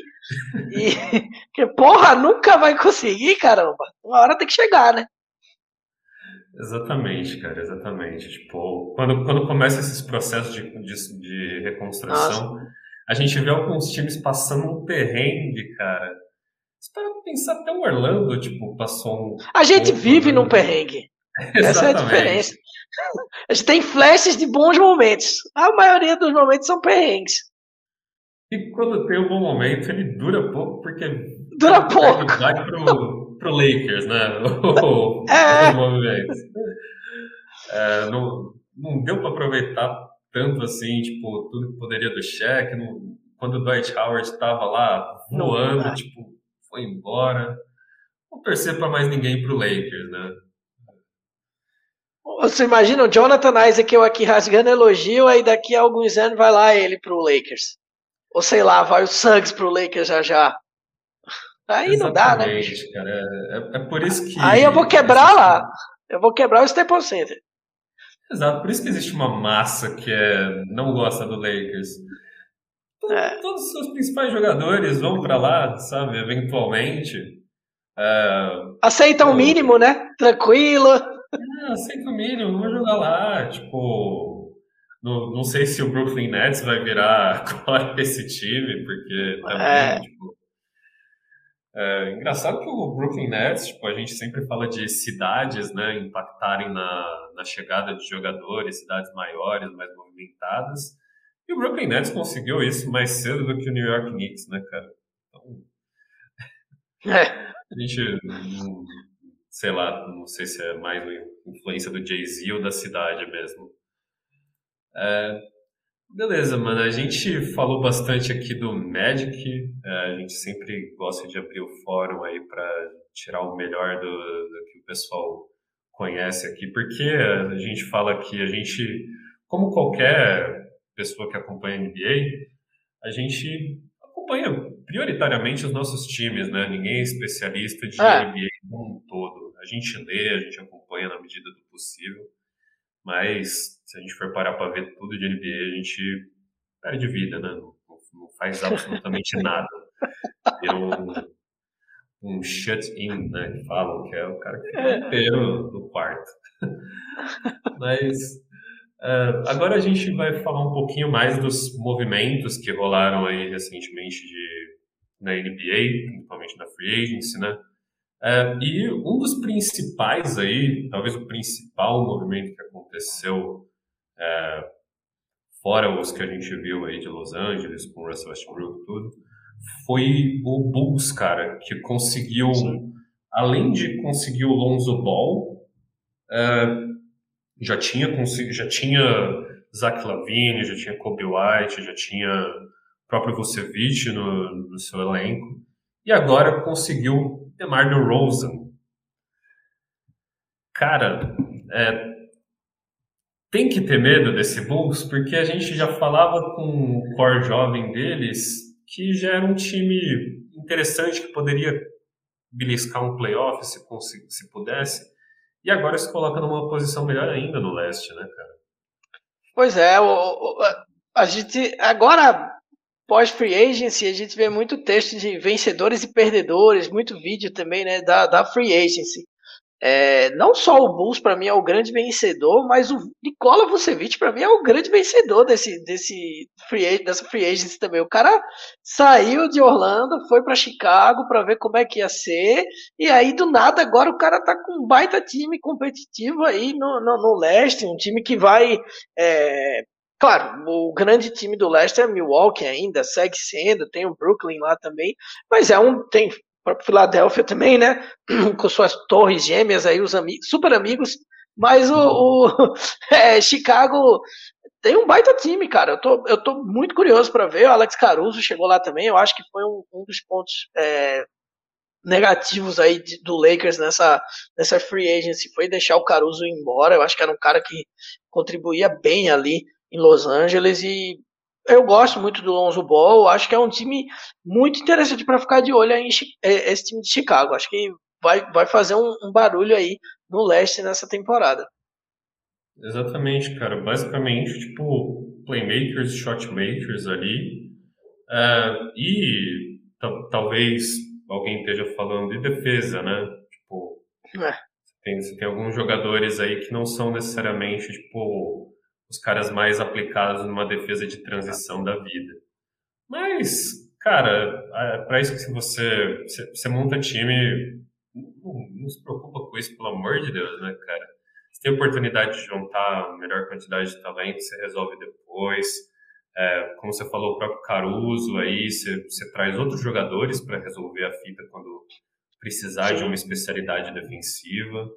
Speaker 2: E. que, porra, nunca vai conseguir, caramba. Uma hora tem que chegar, né?
Speaker 1: Exatamente, cara, exatamente. Tipo, quando, quando começa esses processos de, de, de reconstrução, Nossa. a gente vê alguns times passando um perrengue, cara. Espera pensar até o Orlando, tipo, passou um.
Speaker 2: A gente vive num perrengue. Essa é a diferença. A gente tem flashes de bons momentos. A maioria dos momentos são perrengues.
Speaker 1: E quando tem um bom momento, ele dura pouco, porque.
Speaker 2: Dura pouco.
Speaker 1: Vai pro, pro Lakers, né? O, é. Os movimentos. É, não, não deu para aproveitar tanto assim, tipo, tudo que poderia do cheque. Quando o Dwight Howard estava lá voando, não, tipo, foi embora. Não torcer para mais ninguém pro Lakers, né?
Speaker 2: Você imagina o Jonathan Isaac eu aqui rasgando elogio, aí daqui a alguns anos vai lá ele pro Lakers. Ou sei lá, vai o Suggs pro Lakers já já. Aí Exatamente, não dá, né? Bicho?
Speaker 1: Cara, é, é, é, por isso que.
Speaker 2: Aí eu vou quebrar lá. Eu vou quebrar o Staples Center.
Speaker 1: Exato, por isso que existe uma massa que é, não gosta do Lakers. É. Todos os seus principais jogadores vão para lá, sabe, eventualmente.
Speaker 2: É, Aceita o um mínimo, né? Tranquilo.
Speaker 1: Ah, aceita o mínimo, vou jogar lá. Tipo, não, não sei se o Brooklyn Nets vai virar agora esse time, porque também, é. tipo. É, engraçado que o Brooklyn Nets, tipo, a gente sempre fala de cidades, né, impactarem na, na chegada de jogadores, cidades maiores, mais movimentadas. E o Brooklyn Nets conseguiu isso mais cedo do que o New York Knicks, né, cara? Então, é. a gente sei lá, não sei se é mais influência do Jay-Z ou da cidade mesmo. É, beleza, mano, a gente falou bastante aqui do Magic, é, a gente sempre gosta de abrir o fórum aí para tirar o melhor do, do, que o pessoal conhece aqui, porque a gente fala que a gente, como qualquer pessoa que acompanha a NBA, a gente acompanha prioritariamente os nossos times, né? Ninguém é especialista de é. NBA como um todo. A gente lê, a gente acompanha na medida do possível, mas se a gente for parar para ver tudo de NBA, a gente perde vida, né? Não, não faz absolutamente nada. Eu, um shut-in, né? Que falam, que é o cara que fica inteiro no quarto. mas Uh, agora a gente vai falar um pouquinho mais dos movimentos que rolaram aí recentemente de, na NBA, principalmente na Free Agency, né? Uh, e um dos principais aí, talvez o principal movimento que aconteceu, uh, fora os que a gente viu aí de Los Angeles, com o Russell Westbrook tudo, foi o Bulls, cara, que conseguiu, Sim. além de conseguir o Lonzo Ball, já tinha já tinha Zach Lavine, já tinha Kobe White, já tinha o próprio Vucevic no, no seu elenco e agora conseguiu DeMar DeRozan. Cara, é, tem que ter medo desse Bulls porque a gente já falava com o core jovem deles que já era um time interessante que poderia beliscar um playoff se, se pudesse. E agora se coloca numa posição melhor ainda no leste, né, cara?
Speaker 2: Pois é, o, o, a gente agora pós free agency a gente vê muito texto de vencedores e perdedores, muito vídeo também, né, da, da free agency. É, não só o Bulls para mim é o grande vencedor, mas o Nikola Vucevic para mim é o grande vencedor desse, desse free, dessa free agency também. O cara saiu de Orlando, foi para Chicago para ver como é que ia ser, e aí do nada agora o cara tá com um baita time competitivo aí no, no, no leste, um time que vai é, Claro, o grande time do leste é Milwaukee ainda, segue sendo, tem o Brooklyn lá também, mas é um tem próprio Filadélfia também, né? Com suas torres gêmeas aí, os amigos, super amigos. Mas o, o é, Chicago tem um baita time, cara. Eu tô, eu tô muito curioso para ver. O Alex Caruso chegou lá também. Eu acho que foi um, um dos pontos é, negativos aí de, do Lakers nessa, nessa free agency foi deixar o Caruso embora. Eu acho que era um cara que contribuía bem ali em Los Angeles e eu gosto muito do Lonzo Ball, acho que é um time muito interessante para ficar de olho aí, é, esse time de Chicago. Acho que vai, vai fazer um, um, barulho aí no leste nessa temporada.
Speaker 1: Exatamente, cara. Basicamente, tipo, playmakers, shotmakers ali. Uh, e talvez alguém esteja falando de defesa, né? Tipo, é. tem, tem alguns jogadores aí que não são necessariamente, tipo, os caras mais aplicados numa defesa de transição da vida. Mas, cara, é, para isso que você, você, você monta time, não, não, se preocupa com isso, pelo amor de Deus, né, cara? Você tem a oportunidade de juntar a melhor quantidade de talento, você resolve depois. É, como você falou, o próprio Caruso aí, você, você traz outros jogadores para resolver a fita quando precisar de uma especialidade defensiva.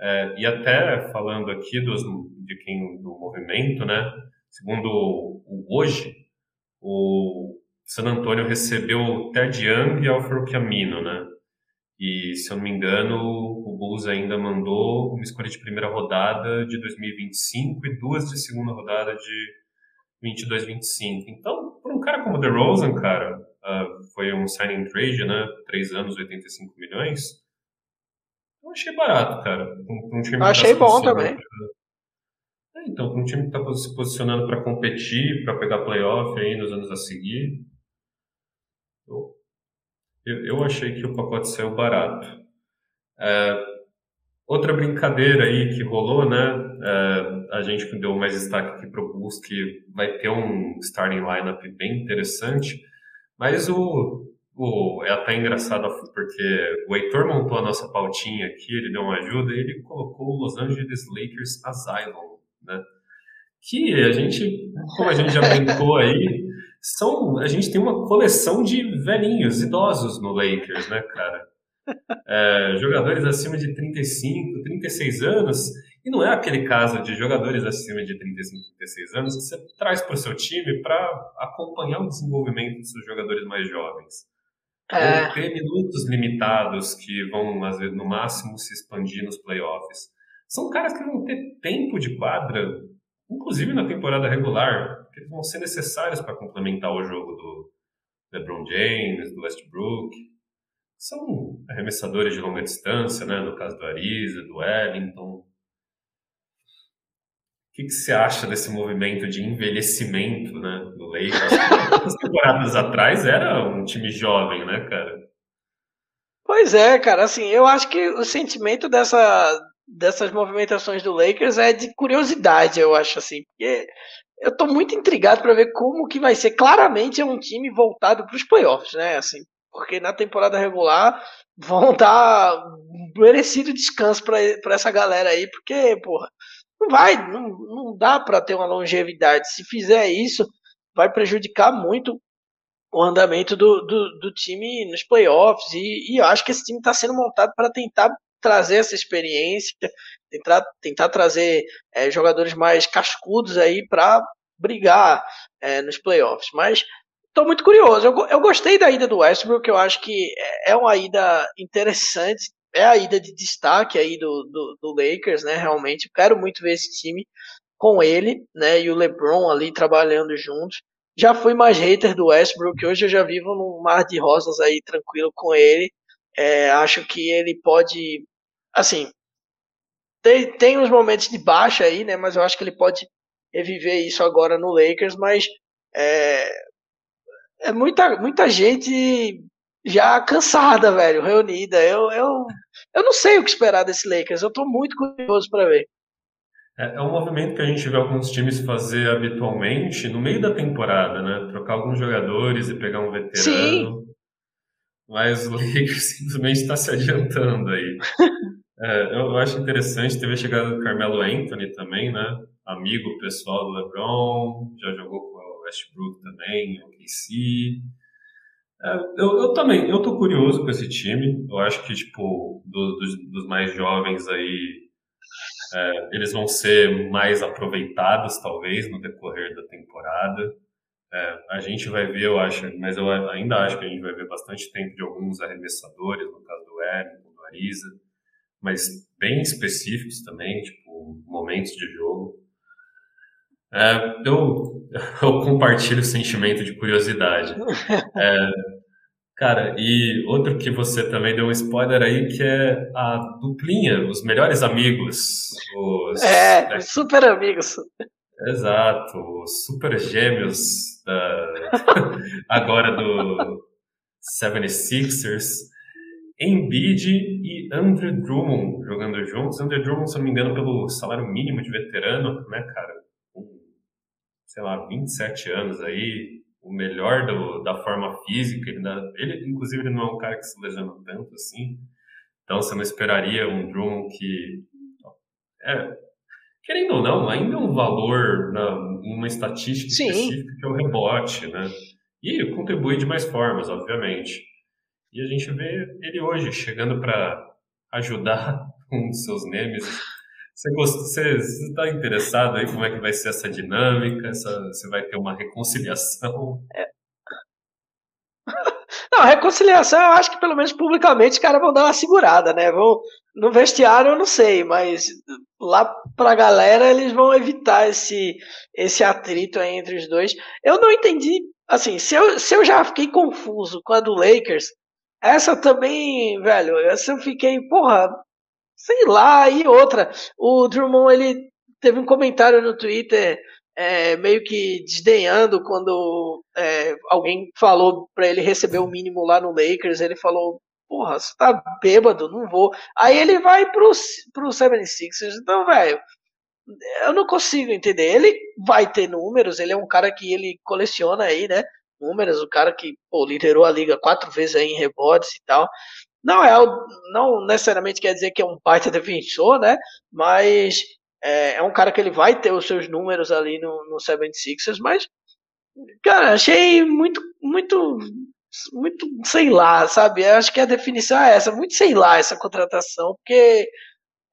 Speaker 1: É, e até falando aqui dos, de quem do movimento, né? Segundo o hoje, o San Antonio recebeu o Ted Young e Alfredo Camino, né? E se eu não me engano, o Bulls ainda mandou uma escolha de primeira rodada de 2025 e duas de segunda rodada de 22-25. Então, por um cara como o DeRozan, cara, uh, foi um signing trade, né? Três anos, 85 milhões eu achei barato, cara.
Speaker 2: Um, um time eu achei tá bom também.
Speaker 1: Pra... É, então, para um time que está se posicionando para competir, para pegar playoff aí nos anos a seguir, eu, eu, eu achei que o pacote saiu barato. É, outra brincadeira aí que rolou, né? É, a gente deu mais destaque aqui para o Bulls, que vai ter um starting lineup bem interessante, mas o é até engraçado porque o Heitor montou a nossa pautinha aqui, ele deu uma ajuda e ele colocou o Los Angeles Lakers Asylum, né? Que a gente, como a gente já brincou aí, são, a gente tem uma coleção de velhinhos, idosos no Lakers, né, cara? É, jogadores acima de 35, 36 anos, e não é aquele caso de jogadores acima de 35, 36 anos que você traz para o seu time para acompanhar o desenvolvimento dos seus jogadores mais jovens. É. Ou ter minutos limitados que vão, às vezes, no máximo se expandir nos playoffs. São caras que vão ter tempo de quadra, inclusive na temporada regular. eles vão ser necessários para complementar o jogo do LeBron James, do Westbrook. São arremessadores de longa distância, né? No caso do Ariza, do Wellington. O que, que você acha desse movimento de envelhecimento, né, do Lakers? As temporadas atrás era um time jovem, né, cara?
Speaker 2: Pois é, cara, assim, eu acho que o sentimento dessa, dessas movimentações do Lakers é de curiosidade, eu acho assim, porque eu tô muito intrigado para ver como que vai ser. Claramente é um time voltado para os playoffs, né? Assim, porque na temporada regular vão dar merecido descanso para essa galera aí, porque, porra, não vai, não, não dá para ter uma longevidade. Se fizer isso, vai prejudicar muito o andamento do, do, do time nos playoffs. E, e, eu acho que esse time está sendo montado para tentar trazer essa experiência, tentar, tentar trazer é, jogadores mais cascudos aí para brigar é, nos playoffs. Mas estou muito curioso. Eu, eu gostei da ida do Westbrook, eu acho que é, é uma ida interessante. É a ida de destaque aí do, do, do Lakers, né? Realmente, quero muito ver esse time com ele, né? E o LeBron ali trabalhando juntos. Já fui mais hater do Westbrook, hoje eu já vivo num mar de rosas aí tranquilo com ele. É, acho que ele pode assim, tem, tem uns momentos de baixa aí, né? Mas eu acho que ele pode reviver isso agora no Lakers, mas é, é muita, muita gente já cansada, velho, reunida. Eu, eu, eu não sei o que esperar desse Lakers, eu tô muito curioso para ver.
Speaker 1: É, é, um movimento que a gente vê alguns times fazer habitualmente no meio da temporada, né? Trocar alguns jogadores e pegar um veterano. Sim. Mas o Lakers simplesmente está se adiantando aí. É, eu, acho interessante ter chegado o Carmelo Anthony também, né? Amigo pessoal do LeBron, já jogou com o Westbrook também, o KC. É, eu, eu, também, eu tô curioso com esse time. Eu acho que, tipo, do, dos, dos, mais jovens aí, é, eles vão ser mais aproveitados, talvez, no decorrer da temporada. É, a gente vai ver, eu acho, mas eu ainda acho que a gente vai ver bastante tempo de alguns arremessadores, no caso do Wellington, do Ariza mas bem específicos também, tipo momentos de jogo. É, eu, eu compartilho o sentimento de curiosidade. É, cara, e outro que você também deu um spoiler aí, que é a duplinha, os melhores amigos. Os,
Speaker 2: é, né? super amigos.
Speaker 1: Exato, os super gêmeos da, agora do 76ers. Embiid e Andrew Drummond jogando juntos. Andrew Drummond, se não me engano, pelo salário mínimo de veterano, né, cara? Com, sei lá, 27 anos aí, o melhor do, da forma física. Ele, ele, inclusive, ele não é um cara que se lesiona tanto assim. Então, você não esperaria um Drummond que. É, querendo ou não, ainda é um valor na, uma estatística Sim. específica que é o rebote, né? E contribui de mais formas, obviamente. E a gente vê ele hoje chegando para ajudar um dos seus memes. Você está interessado aí como é que vai ser essa dinâmica? Essa, você vai ter uma reconciliação? É.
Speaker 2: Não, reconciliação eu acho que pelo menos publicamente os caras vão dar uma segurada, né? Vão, no vestiário eu não sei, mas lá pra galera eles vão evitar esse, esse atrito entre os dois. Eu não entendi, assim, se eu, se eu já fiquei confuso com a do Lakers, essa também, velho, essa eu fiquei, porra, sei lá, e outra. O Drummond, ele teve um comentário no Twitter é, meio que desdenhando quando é, alguém falou para ele receber o mínimo lá no Lakers. Ele falou: Porra, você tá bêbado, não vou. Aí ele vai pro, pro 76ers. Então, velho, eu não consigo entender. Ele vai ter números, ele é um cara que ele coleciona aí, né? números, o cara que pô, liderou a liga quatro vezes aí em rebotes e tal. Não é não necessariamente quer dizer que é um baita defensor, né? Mas é, é, um cara que ele vai ter os seus números ali no, no 76ers, mas cara, achei muito muito muito sei lá, sabe? Acho que a definição é essa, muito sei lá essa contratação, porque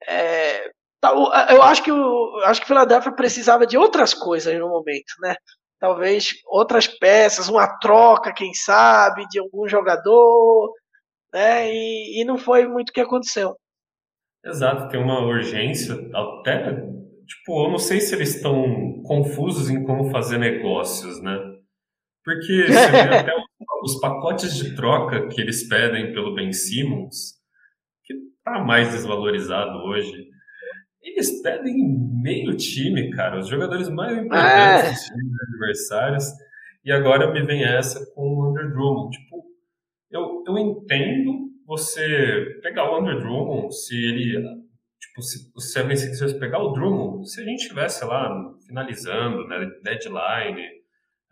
Speaker 2: é, tá, eu acho que o acho que Philadelphia precisava de outras coisas no momento, né? talvez outras peças, uma troca, quem sabe, de algum jogador, né? E, e não foi muito o que aconteceu.
Speaker 1: Exato, tem uma urgência, até tipo, eu não sei se eles estão confusos em como fazer negócios, né? Porque você vê até os, pacotes de troca que eles pedem pelo Ben Simmons, que tá mais desvalorizado hoje, eles pedem meio time, cara, os jogadores mais importantes é. dos times adversários, e agora me vem essa com o Under Drummond. Tipo, eu, eu entendo você pegar o Under Drummond se ele tipo, se o 76ers pegar o Drummond, se a gente tivesse lá finalizando, né, deadline,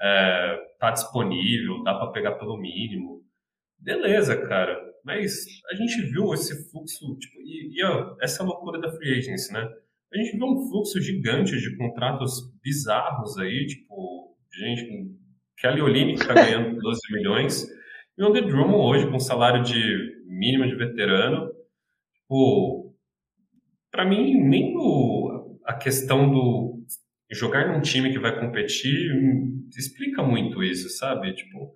Speaker 1: é, tá disponível, dá para pegar pelo mínimo, beleza, cara. Mas a gente viu esse fluxo, tipo, e, e ó, essa loucura da free agency, né? A gente viu um fluxo gigante de contratos bizarros aí, tipo, gente, Kelly Olynyk tá ganhando 12 milhões, e o Drummond hoje com salário de mínimo de veterano, tipo, para mim, nem o, a questão do jogar num time que vai competir explica muito isso, sabe? Tipo,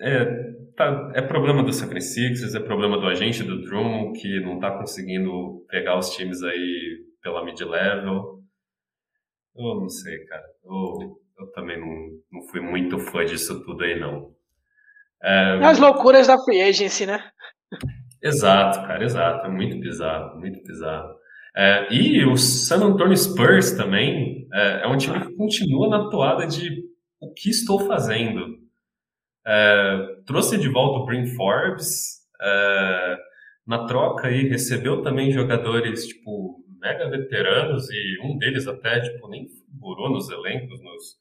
Speaker 1: é, tá, é problema do Sacrifixes, é problema do agente do Drummond que não tá conseguindo pegar os times aí pela mid-level. Eu não sei, cara. Eu, eu também não, não fui muito fã disso tudo aí, não.
Speaker 2: É... As loucuras da free agency, né?
Speaker 1: Exato, cara, exato. É muito bizarro, muito bizarro. É, e o San Antonio Spurs também é, é, um time que continua na toada de o que estou fazendo. É, trouxe de volta o Brin Forbes, é, na troca aí recebeu também jogadores tipo mega veteranos e um deles até tipo nem figurou nos elencos, nos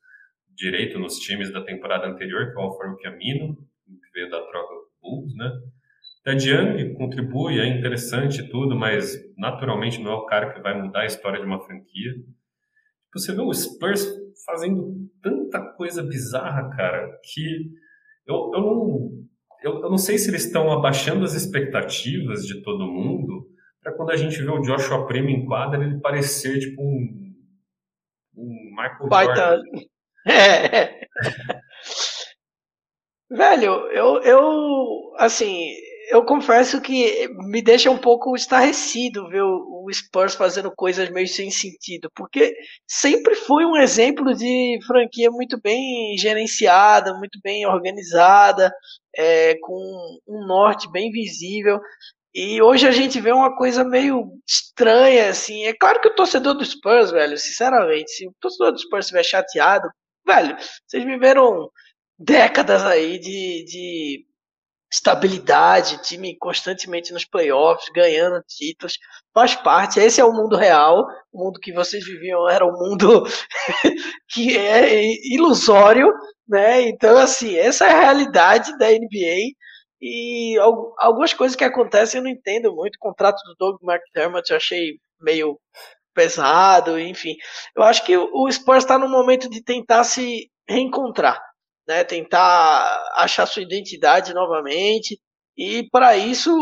Speaker 1: direito nos times da temporada anterior, que é o Alfaro Camino, que veio da troca Bulls, né? Ted Young contribui, é interessante tudo, mas naturalmente não é o cara que vai mudar a história de uma franquia. Você vê o Spurs fazendo tanta coisa bizarra, cara, que eu, eu, não, eu, eu não sei se eles estão abaixando as expectativas de todo mundo para quando a gente vê o Joshua Primo em quadra ele parecer tipo um, um Michael Baita. Jordan. É.
Speaker 2: Velho, eu, eu, assim, eu confesso que me deixa um pouco estarrecido ver o, Spurs fazendo coisas meio sem sentido, porque sempre foi um exemplo de franquia muito bem gerenciada, muito bem organizada, é, com um norte bem visível. E hoje a gente vê uma coisa meio estranha, assim. É claro que o torcedor do Spurs, velho, sinceramente, se o torcedor do Spurs estiver chateado, velho, vocês viveram décadas aí de, de estabilidade, time constantemente nos playoffs, ganhando títulos, faz parte. Esse é o mundo real, o mundo que vocês viviam era um mundo que é ilusório, né? Então, assim, essa é a realidade da NBA. E algumas coisas que acontecem eu não entendo muito. O contrato do Doug McDermott eu achei meio pesado, enfim. Eu acho que o Spurs está no momento de tentar se reencontrar né, tentar achar sua identidade novamente. E para isso,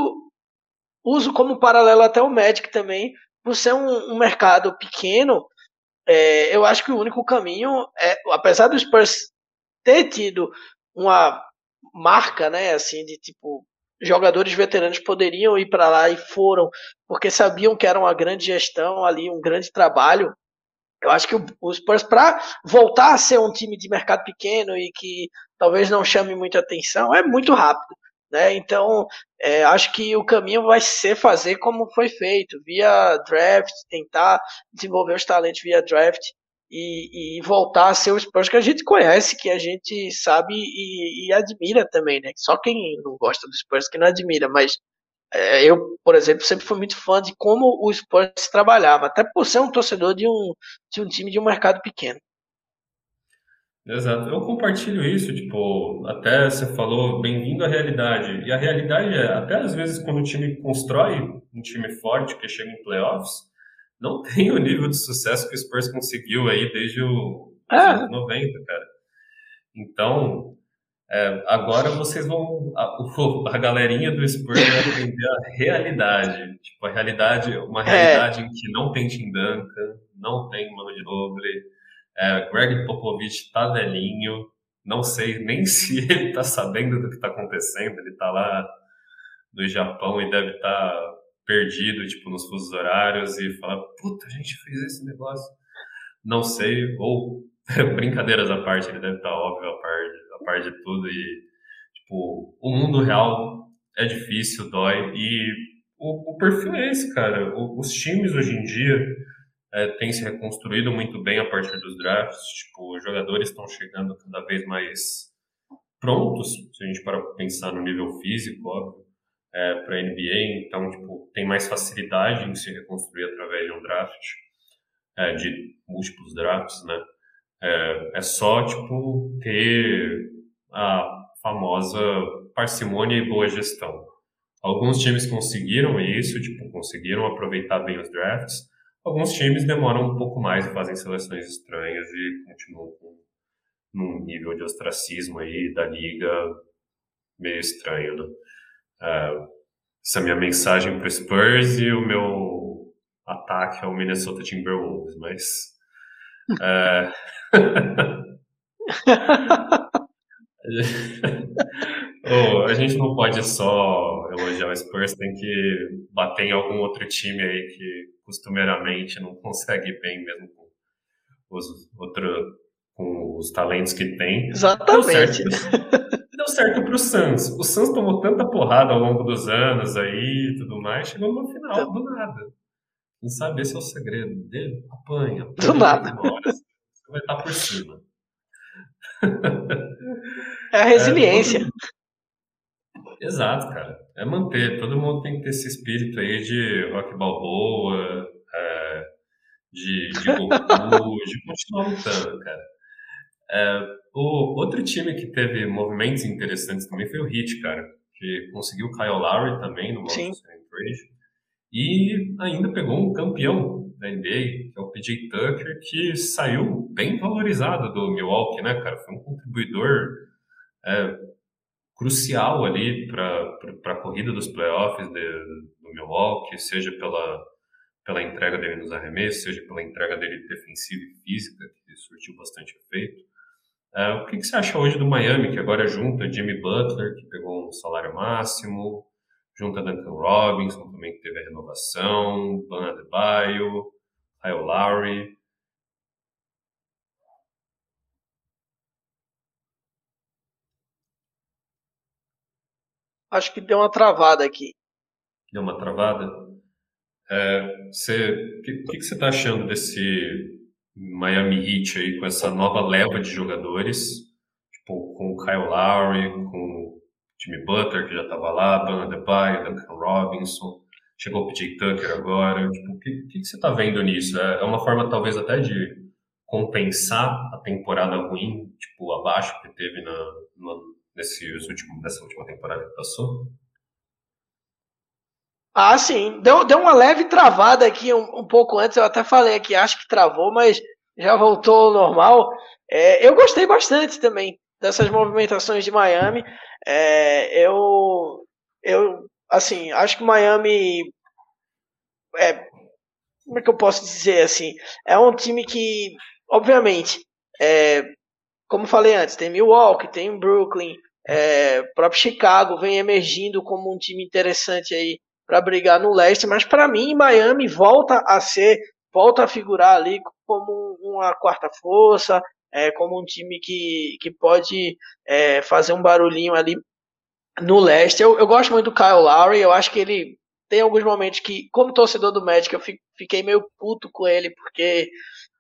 Speaker 2: uso como paralelo até o Magic também, por ser um, um mercado pequeno, é, eu acho que o único caminho é, apesar do Spurs ter tido uma marca, né, assim, de tipo jogadores veteranos poderiam ir para lá e foram porque sabiam que era uma grande gestão ali, um grande trabalho eu acho que o, Spurs, para voltar a ser um time de mercado pequeno e que talvez não chame muita atenção, é muito rápido. Né? Então, é, acho que o caminho vai ser fazer como foi feito, via draft, tentar desenvolver os talentos via draft e, e voltar a ser o Spurs que a gente conhece, que a gente sabe e, e admira também. Né? Só quem não gosta do Spurs que não admira, mas é, eu, por exemplo, sempre fui muito fã de como o Spurs trabalhava, até por ser um torcedor de um, de um time de um mercado pequeno.
Speaker 1: Exato, eu compartilho isso, tipo, até você falou bem-vindo à realidade. E a realidade é, até às vezes quando o time constrói um time forte que chega em playoffs, não tem o nível de sucesso que o Spurs conseguiu aí desde o é. 90, cara. Então, é, agora vocês vão. A, a galerinha do Spurs vai aprender a realidade. Tipo, a realidade, uma é. realidade é. em que não tem Tim Duncan, não tem Mano de Noble, é, Greg Popovich tá velhinho, não sei nem se ele tá sabendo do que tá acontecendo, ele tá lá no Japão e deve estar tá perdido, tipo, nos fusos horários e fala, puta, a gente fez esse negócio. Não sei, ou brincadeiras à parte, ele deve estar óbvio a par, a par de tudo e, tipo, o mundo real é difícil, dói e o, o perfil é esse, cara. O, os times hoje em dia é, têm se reconstruído muito bem a partir dos drafts, tipo, os jogadores estão chegando cada vez mais prontos, se a gente para pensar no nível físico, óbvio, é, para a NBA, então tipo, tem mais facilidade em se reconstruir através de um draft, é, de múltiplos drafts, né? É, é só tipo ter a famosa parcimônia e boa gestão. Alguns times conseguiram isso, tipo, conseguiram aproveitar bem os drafts. Alguns times demoram um pouco mais e fazem seleções estranhas e continuam com num nível de ostracismo aí da liga meio estranho, né? Uh, essa é a minha mensagem para Spurs e o meu ataque ao Minnesota Timberwolves, mas uh, oh, a gente não pode só elogiar o Spurs, tem que bater em algum outro time aí que costumeiramente não consegue bem mesmo com os outros com os talentos que tem.
Speaker 2: Exatamente.
Speaker 1: Deu certo para o Santos. O Santos tomou tanta porrada ao longo dos anos aí e tudo mais, chegou no final, então, do nada. Quem sabe esse é o segredo dele? Apanha. apanha
Speaker 2: do nada.
Speaker 1: você vai estar por cima.
Speaker 2: É a resiliência.
Speaker 1: É, Exato, cara. É manter. Todo mundo tem que ter esse espírito aí de rock balboa, é, de, de Goku, de continuar lutando, cara. É, o outro time que teve movimentos interessantes também foi o Heat, cara, que conseguiu Kyle Lowry também no Mountain Trade e ainda pegou um campeão da NBA, que é o PJ Tucker, que saiu bem valorizado do Milwaukee, né, cara? Foi um contribuidor é, crucial ali para a corrida dos playoffs de, do Milwaukee, seja pela, pela entrega dele nos arremessos, seja pela entrega dele defensiva e física, que surtiu bastante efeito. Uh, o que, que, você acha hoje do Miami, que agora junta Jimmy Butler, que pegou um salário máximo, junta Duncan Robinson, também que teve a renovação, Ban Adebayo, Kyle Lowry.
Speaker 2: Acho que deu uma travada aqui.
Speaker 1: Deu uma travada? É, você, o que, que, que você está achando desse Miami Heat aí com essa nova leva de jogadores, tipo, com o Kyle Lowry, com o Jimmy Butler, que já estava lá, Bana Adebayo, Duncan Robinson, chegou o PJ Tucker agora, tipo, o que, que, você está vendo nisso? É, é uma forma, talvez, até de compensar a temporada ruim, tipo, abaixo que teve na, na, nesses últimos, nessa última temporada que passou?
Speaker 2: Ah, sim. Deu, deu uma leve travada aqui um, um, pouco antes. Eu até falei aqui, acho que travou, mas já voltou ao normal. É, eu gostei bastante também dessas movimentações de Miami. É, eu, eu, assim, acho que Miami é, como é que eu posso dizer assim? É um time que, obviamente, é, como falei antes, tem Milwaukee, tem Brooklyn, é, próprio Chicago vem emergindo como um time interessante aí para brigar no leste, mas para mim Miami volta a ser, volta a figurar ali como uma quarta força, é, como um time que, que pode é, fazer um barulhinho ali no leste. Eu, eu gosto muito do Kyle Lowry, eu acho que ele tem alguns momentos que, como torcedor do Magic, eu fiquei meio puto com ele, porque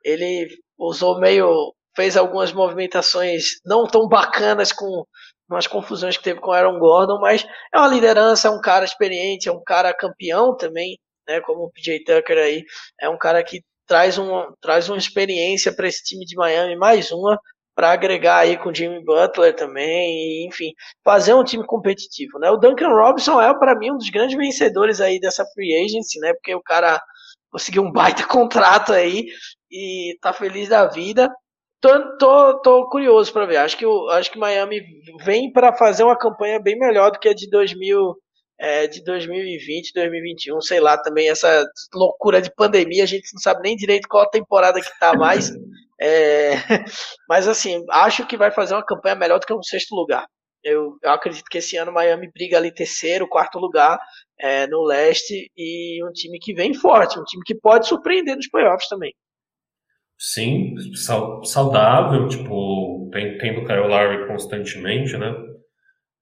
Speaker 2: ele usou meio. fez algumas movimentações não tão bacanas com umas confusões que teve com Aaron Gordon, mas é uma liderança, é um cara experiente, é um cara campeão também, né, como o PJ Tucker aí, é um cara que traz, um, traz uma experiência para esse time de Miami, mais uma, para agregar aí com o Jimmy Butler também, e, enfim, fazer um time competitivo, né? O Duncan Robinson é para mim um dos grandes vencedores aí dessa free agency, né? Porque o cara conseguiu um baita contrato aí e tá feliz da vida. Tô, tô, tô curioso para ver. Acho que, o, acho que Miami vem para fazer uma campanha bem melhor do que a de 2000, é, de 2020, 2021, sei lá, também essa loucura de pandemia, a gente não sabe nem direito qual a temporada que tá mais. É, mas assim, acho que vai fazer uma campanha melhor do que um sexto lugar. Eu, eu acredito que esse ano Miami briga ali terceiro, quarto lugar é, no leste e um time que vem forte, um time que pode surpreender nos playoffs também.
Speaker 1: Sim, saudável, tipo, tendo Kyle Lowry constantemente, né?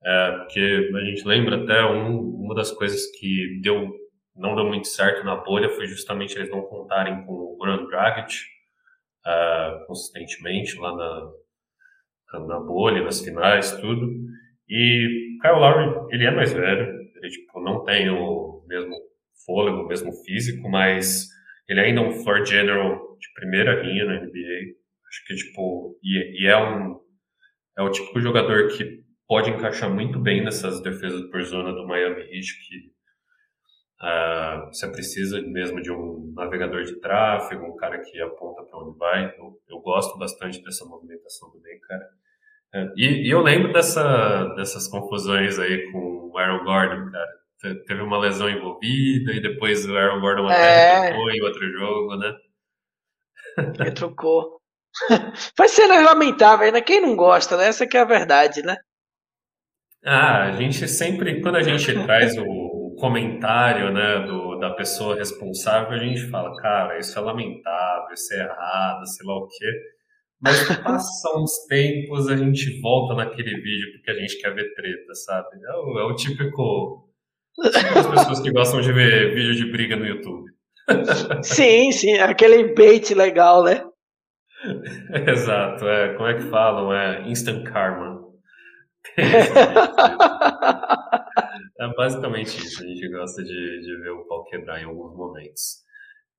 Speaker 1: É, porque a gente lembra até um, uma das coisas que deu, não deu muito certo na bolha foi justamente eles não contarem com o Goran Dragic uh, consistentemente lá na, na bolha, nas finais, tudo. E Kyle Lowry, ele é mais velho, ele tipo, não tem o mesmo fôlego, o mesmo físico, mas ele ainda é um floor general de primeira linha na NBA. Acho que, tipo, e, e é um é o tipo de jogador que pode encaixar muito bem nessas defesas por zona do Miami Heat, que uh, você precisa mesmo de um navegador de tráfego, um cara que aponta para onde vai. Eu, eu, gosto bastante dessa movimentação também, cara. Uh, e, e, eu lembro dessa, dessas confusões aí com o Aaron Gordon, cara. Teve uma lesão envolvida e depois o Aaron Gordon até é... trocou em outro jogo, né?
Speaker 2: Retrucou. Vai ser lamentável, né? Quem não gosta, né? Essa que é a verdade, né?
Speaker 1: Ah, a gente sempre, quando a gente traz o, comentário né, do, da pessoa responsável, a gente fala, cara, isso é lamentável, isso é errado, sei lá o quê. Mas passa uns tempos, a gente volta naquele vídeo porque a gente quer ver treta, sabe? É o, é o típico. As pessoas que gostam de ver vídeo de briga no YouTube.
Speaker 2: Sim, sim, aquele bait legal, né?
Speaker 1: Exato, é, como é que falam? É instant karma. é basicamente isso. A gente gosta de, de ver o pau quebrar em alguns momentos.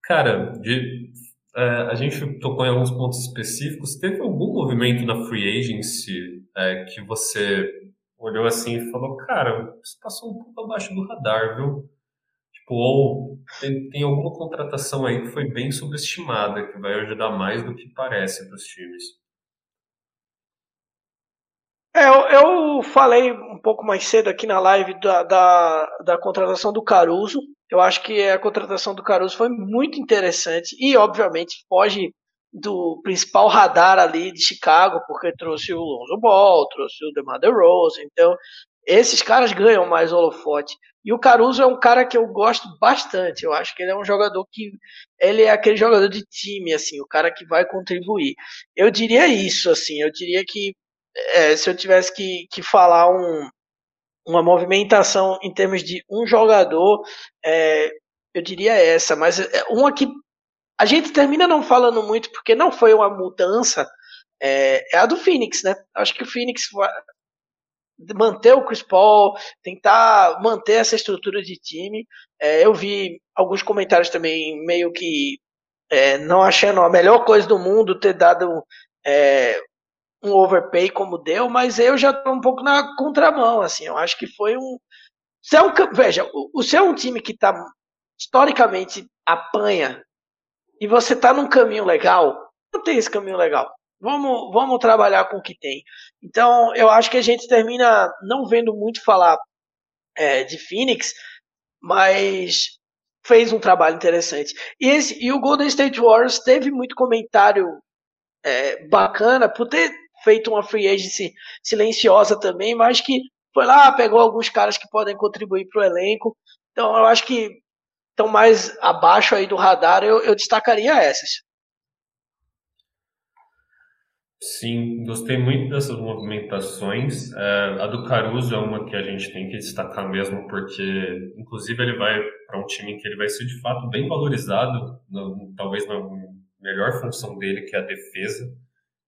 Speaker 1: Cara, de, é, a gente tocou em alguns pontos específicos. Teve algum movimento na free agency é, que você olhou assim e falou, cara, isso passou um pouco abaixo do radar, viu? Tipo, ou tem, tem alguma contratação aí que foi bem subestimada, que vai ajudar mais do que parece para os times.
Speaker 2: É, eu, eu, falei um pouco mais cedo aqui na live da, da, da, contratação do Caruso. Eu acho que a contratação do Caruso foi muito interessante e, obviamente, foge do principal radar ali de Chicago, porque trouxe o Lonzo Ball, trouxe o DeMar DeRozan. Então, esses caras ganham mais holofote. E o Caruso é um cara que eu gosto bastante. Eu acho que ele é um jogador que ele é aquele jogador de time, assim, o cara que vai contribuir. Eu diria isso, assim. Eu diria que é, se eu tivesse que, que falar um, uma movimentação em termos de um jogador, é, eu diria essa, mas é, uma que a gente termina não falando muito porque não foi uma mudança, é, é a do Phoenix, né? Acho que o Phoenix manter o Chris Paul, tentar manter essa estrutura de time. É, eu vi alguns comentários também meio que é, não achando a melhor coisa do mundo ter dado é, um overpay como deu, mas eu já estou um pouco na contramão, assim, eu acho que foi um... Se é um veja, o, o seu é um time que está historicamente apanha e você está num caminho legal, não tem esse caminho legal. Vamos, vamos trabalhar com o que tem. Então, eu acho que a gente termina não vendo muito falar é, de Phoenix, mas fez um trabalho interessante. E, esse, e o Golden State Warriors teve muito comentário é, bacana por ter feito uma free agency silenciosa também, mas que foi lá, pegou alguns caras que podem contribuir para o elenco. Então eu acho que estão mais abaixo aí do radar, eu, eu destacaria essas.
Speaker 1: Sim, gostei muito dessas movimentações. É, a do Caruso é uma que a gente tem que destacar mesmo, porque, inclusive, ele vai para um time que ele vai ser de fato bem valorizado, no, talvez na melhor função dele, que é a defesa.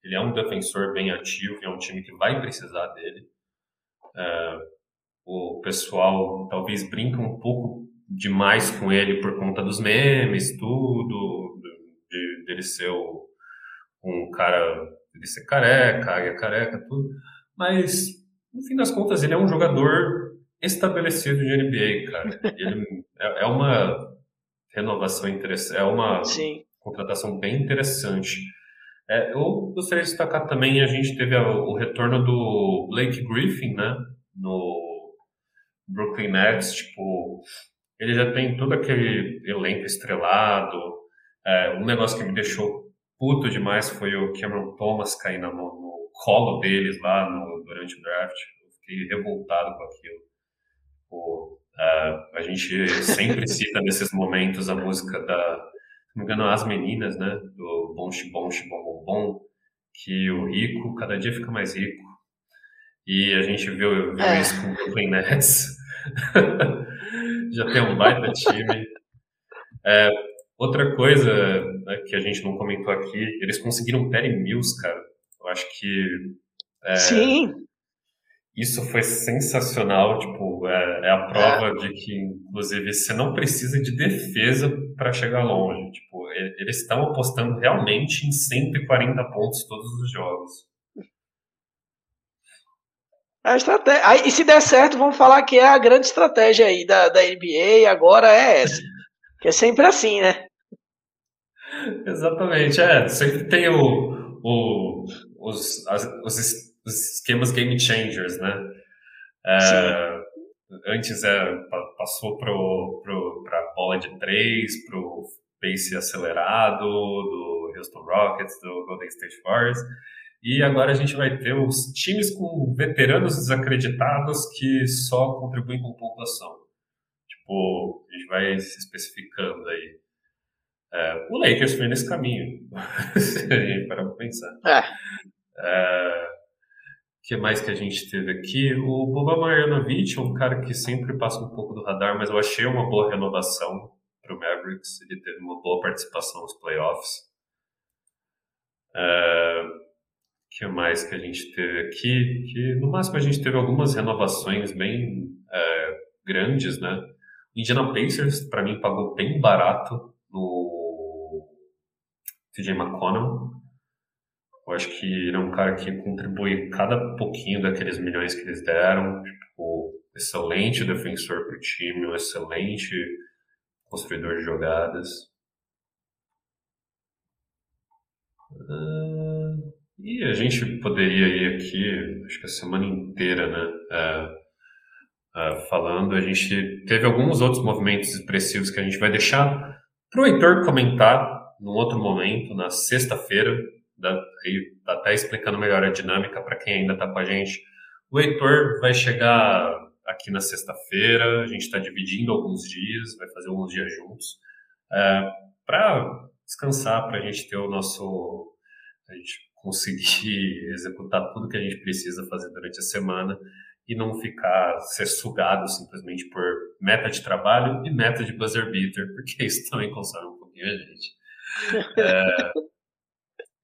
Speaker 1: Ele é um defensor bem ativo e é um time que vai precisar dele. É, o pessoal talvez brinca um pouco demais com ele por conta dos memes, tudo, de, de ele ser o, um cara, de ser careca, águia careca, tudo. Mas, no fim das contas, ele é um jogador estabelecido de NBA, cara. Ele é, é uma renovação interessante, é uma Sim. contratação bem interessante. É, eu gostaria de destacar também, a gente teve a, o retorno do Blake Griffin, né, no Brooklyn Nets, tipo, ele já tem todo aquele elenco estrelado, é, um negócio que me deixou puto demais foi o Cameron Thomas caindo no, no colo deles lá no, durante o draft, eu fiquei revoltado com aquilo. Pô, uh, a gente sempre cita nesses momentos a música da, se não me engano, As Meninas, né? Do Bom Bom Bom Bom Bom, que o rico cada dia fica mais rico. E a gente viu, viu é. isso com o Brooklyn Nets. Já tem um baita time. É, outra coisa né, que a gente não comentou aqui, eles conseguiram Perry Mills, cara. Eu acho que.
Speaker 2: É, Sim!
Speaker 1: Isso foi sensacional, tipo, é, é a prova é. de que, inclusive, você não precisa de defesa para chegar longe. Tipo, eles estão apostando realmente em 140 pontos todos os jogos.
Speaker 2: A estratégia. Aí, e se der certo, vamos falar que é a grande estratégia aí da, da NBA agora é essa. Que é sempre assim, né?
Speaker 1: Exatamente, é. Sempre tem o, o, os, as, os, esquemas game changers, né? É, antes é, passou para a bola de três, para o pace acelerado do Houston Rockets, do Golden State Warriors. E agora a gente vai ter os times com veteranos desacreditados que só contribuem com pontuação. Tipo, a gente vai se especificando aí. É, o Lakers foi nesse caminho, para pensar. É. é. O que mais que a gente teve aqui? O Boba Marjanovic é um cara que sempre passa um pouco do radar, mas eu achei uma boa renovação para o Mavericks. Ele teve uma boa participação nos playoffs. É, que mais que a gente teve aqui? Que no máximo a gente teve algumas renovações bem é, grandes, né? O Indiana Pacers, para mim, pagou bem barato no TJ McConnell. Eu acho que ele é um cara que contribui cada pouquinho daqueles milhões que eles deram. Tipo, excelente defensor para o time, um excelente construidor de jogadas. Uh, e a gente poderia ir aqui, acho que a semana inteira, né? Uh, uh, falando, a gente teve alguns outros movimentos expressivos que a gente vai deixar para o Heitor comentar num outro momento, na sexta-feira, aí tá até explicando melhor a dinâmica para quem ainda está com a gente. O Heitor vai chegar aqui na sexta-feira, a gente está dividindo alguns dias, vai fazer alguns dias juntos, uh, para descansar, para a gente ter o nosso. A gente conseguir executar tudo que a gente precisa fazer durante a semana e não ficar ser sugado simplesmente por meta de trabalho e meta de buzzer beater, porque isso também consome um pouquinho a gente. É,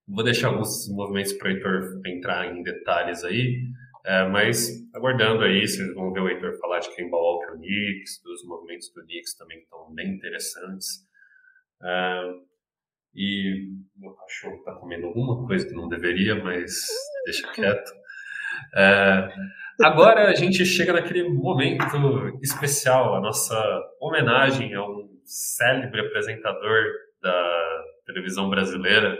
Speaker 1: vou deixar alguns movimentos para o Heitor entrar em detalhes aí, é, mas aguardando aí, vocês vão ver o Heitor falar de quem Walker, o Knicks, dos movimentos do Knicks também que estão bem interessantes. É, e meu cachorro está comendo alguma coisa que não deveria, mas deixa quieto. É, agora a gente chega naquele momento especial, a nossa homenagem a um célebre apresentador da televisão brasileira.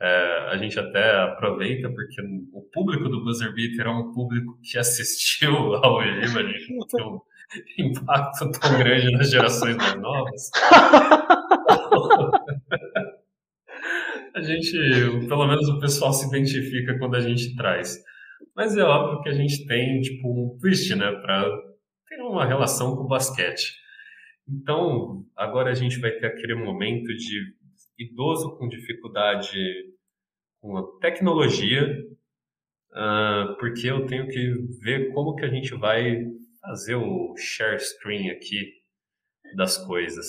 Speaker 1: É, a gente até aproveita porque o público do Buzzer Beater é um público que assistiu ao Egima, a gente não tem um impacto tão grande nas gerações mais novas. a gente, pelo menos o pessoal se identifica quando a gente traz. Mas é óbvio que a gente tem, tipo, um twist, né, para ter uma relação com o basquete. Então, agora a gente vai ter aquele momento de idoso com dificuldade com a tecnologia, uh, porque eu tenho que ver como que a gente vai fazer o share screen aqui das coisas.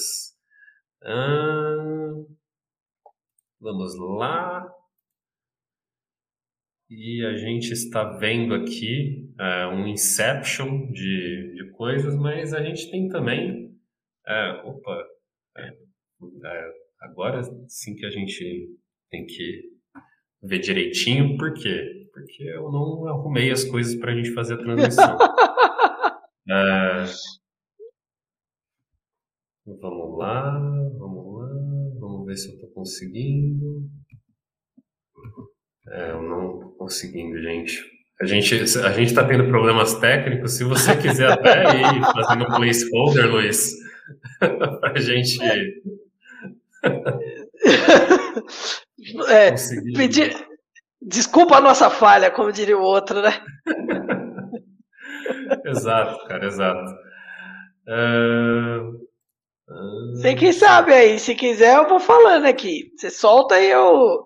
Speaker 1: Uh, Vamos lá. E a gente está vendo aqui é, um inception de, de coisas, mas a gente tem também. É, opa! É, é, agora sim que a gente tem que ver direitinho, por quê? Porque eu não arrumei as coisas para a gente fazer a transmissão. É, vamos lá, vamos lá. Vamos ver se eu estou conseguindo. É, eu não estou conseguindo, gente. A gente a gente está tendo problemas técnicos. Se você quiser até ir fazendo um placeholder, Luiz, a gente.
Speaker 2: É, pedir, desculpa a nossa falha, como diria o outro, né?
Speaker 1: exato, cara, exato. Uh,
Speaker 2: Você que sabe aí, se quiser eu vou falando aqui. Você solta e eu.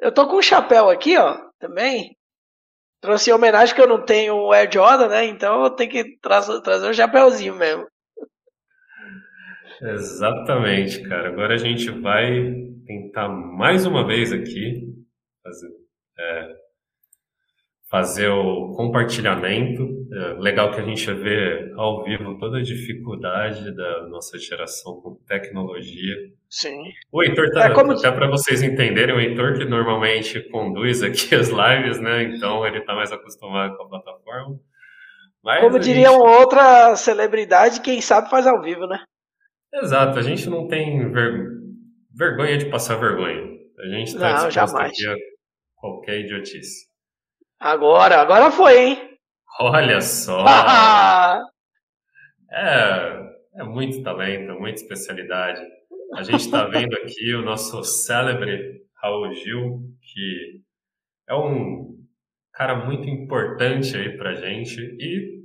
Speaker 2: Eu tô com um chapéu aqui, ó, também. Trouxe em homenagem que eu não tenho o Air Jordan, né? Então eu tenho que tra trazer um chapéuzinho mesmo.
Speaker 1: Exatamente, cara. Agora a gente vai tentar mais uma vez aqui fazer, é, fazer o compartilhamento. É legal que a gente vê ao vivo toda a dificuldade da nossa geração com tecnologia.
Speaker 2: Sim.
Speaker 1: O Heitor tá, é como... até para vocês entenderem, o Heitor que normalmente conduz aqui as lives, né? Então ele está mais acostumado com a plataforma.
Speaker 2: Mas como diria gente... outra celebridade, quem sabe faz ao vivo, né?
Speaker 1: Exato, a gente não tem ver... vergonha de passar vergonha. A gente está disposto jamais. aqui a qualquer idiotice.
Speaker 2: Agora, agora foi, hein?
Speaker 1: Olha só! é, é muito talento, muita especialidade. A gente está vendo aqui o nosso célebre Raul Gil, que é um cara muito importante aí pra gente e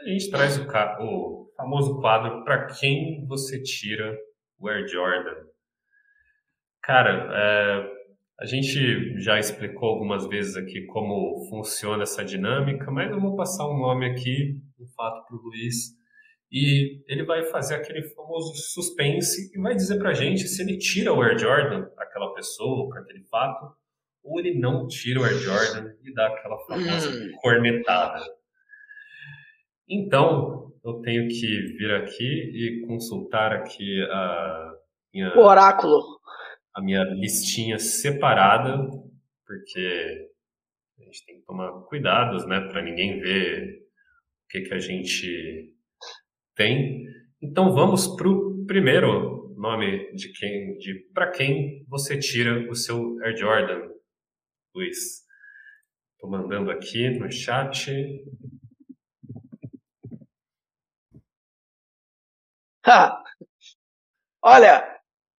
Speaker 1: a gente traz o, o famoso quadro para quem você tira o Air Jordan. Cara, é, a gente já explicou algumas vezes aqui como funciona essa dinâmica, mas eu vou passar um nome aqui, um fato para o Luiz, e ele vai fazer aquele famoso suspense e vai dizer para a gente se ele tira o Air Jordan, aquela pessoa, para aquele fato, ou ele não tira o Air Jordan e dá aquela famosa hum. cornetada. Então, eu tenho que vir aqui e consultar aqui a
Speaker 2: minha... O oráculo
Speaker 1: a minha listinha separada, porque a gente tem que tomar cuidados, né, para ninguém ver o que, que a gente tem. Então vamos para o primeiro nome de quem, de para quem você tira o seu Air Jordan, Luiz. Estou mandando aqui no chat.
Speaker 2: Olha,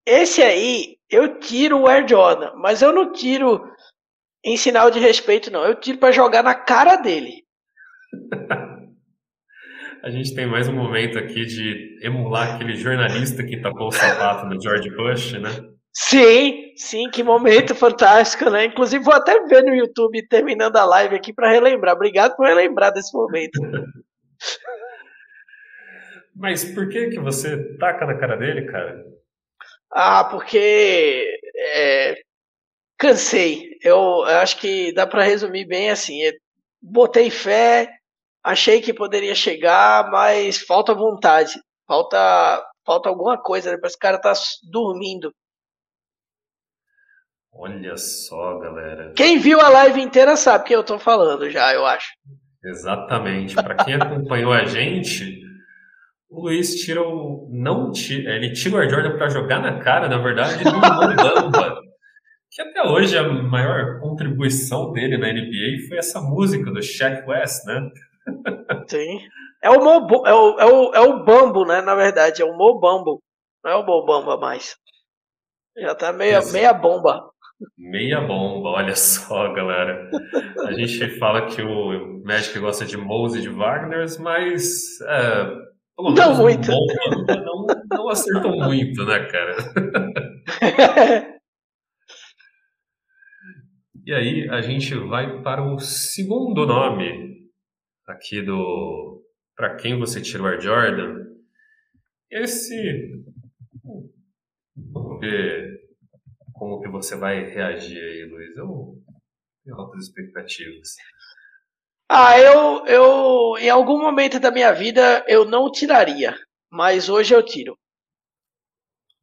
Speaker 2: esse aí eu tiro o Air Jordan, mas eu não tiro em sinal de respeito, não. Eu tiro para jogar na cara dele.
Speaker 1: A gente tem mais um momento aqui de emular aquele jornalista que tapou o sapato no George Bush, né?
Speaker 2: Sim, sim, que momento fantástico, né? Inclusive vou até ver no YouTube terminando a live aqui para relembrar. Obrigado por relembrar desse momento.
Speaker 1: Mas por que que você taca na cara dele, cara?
Speaker 2: Ah, porque é, cansei. Eu, eu, acho que dá para resumir bem assim. Botei fé, achei que poderia chegar, mas falta vontade. Falta, falta alguma coisa. Depois o cara tá dormindo.
Speaker 1: Olha só, galera.
Speaker 2: Quem viu a live inteira sabe que eu tô falando já, eu acho.
Speaker 1: Exatamente. Para quem acompanhou a gente, o Luiz tira o. Não tira, ele tira o Air Jordan para jogar na cara, na verdade, do Mobamba. que até hoje a maior contribuição dele na NBA foi essa música do Shaq West, né?
Speaker 2: Sim. É o, Mo, é, o, é, o, é o Bambo, né? Na verdade, é o Mobambo. Não é o Mobamba mais. Já tá meia, meia bomba.
Speaker 1: Meia bomba, olha só, galera. A gente fala que o Magic gosta de Mose e de Wagner, mas é,
Speaker 2: pelo não muito.
Speaker 1: não, não acertou muito, né, cara? e aí a gente vai para o segundo nome aqui do para quem você tirou Air Jordan. Esse vamos ver como que você vai reagir aí, Luiz. Eu tenho altas expectativas.
Speaker 2: Ah, eu, eu, em algum momento da minha vida, eu não tiraria, mas hoje eu tiro.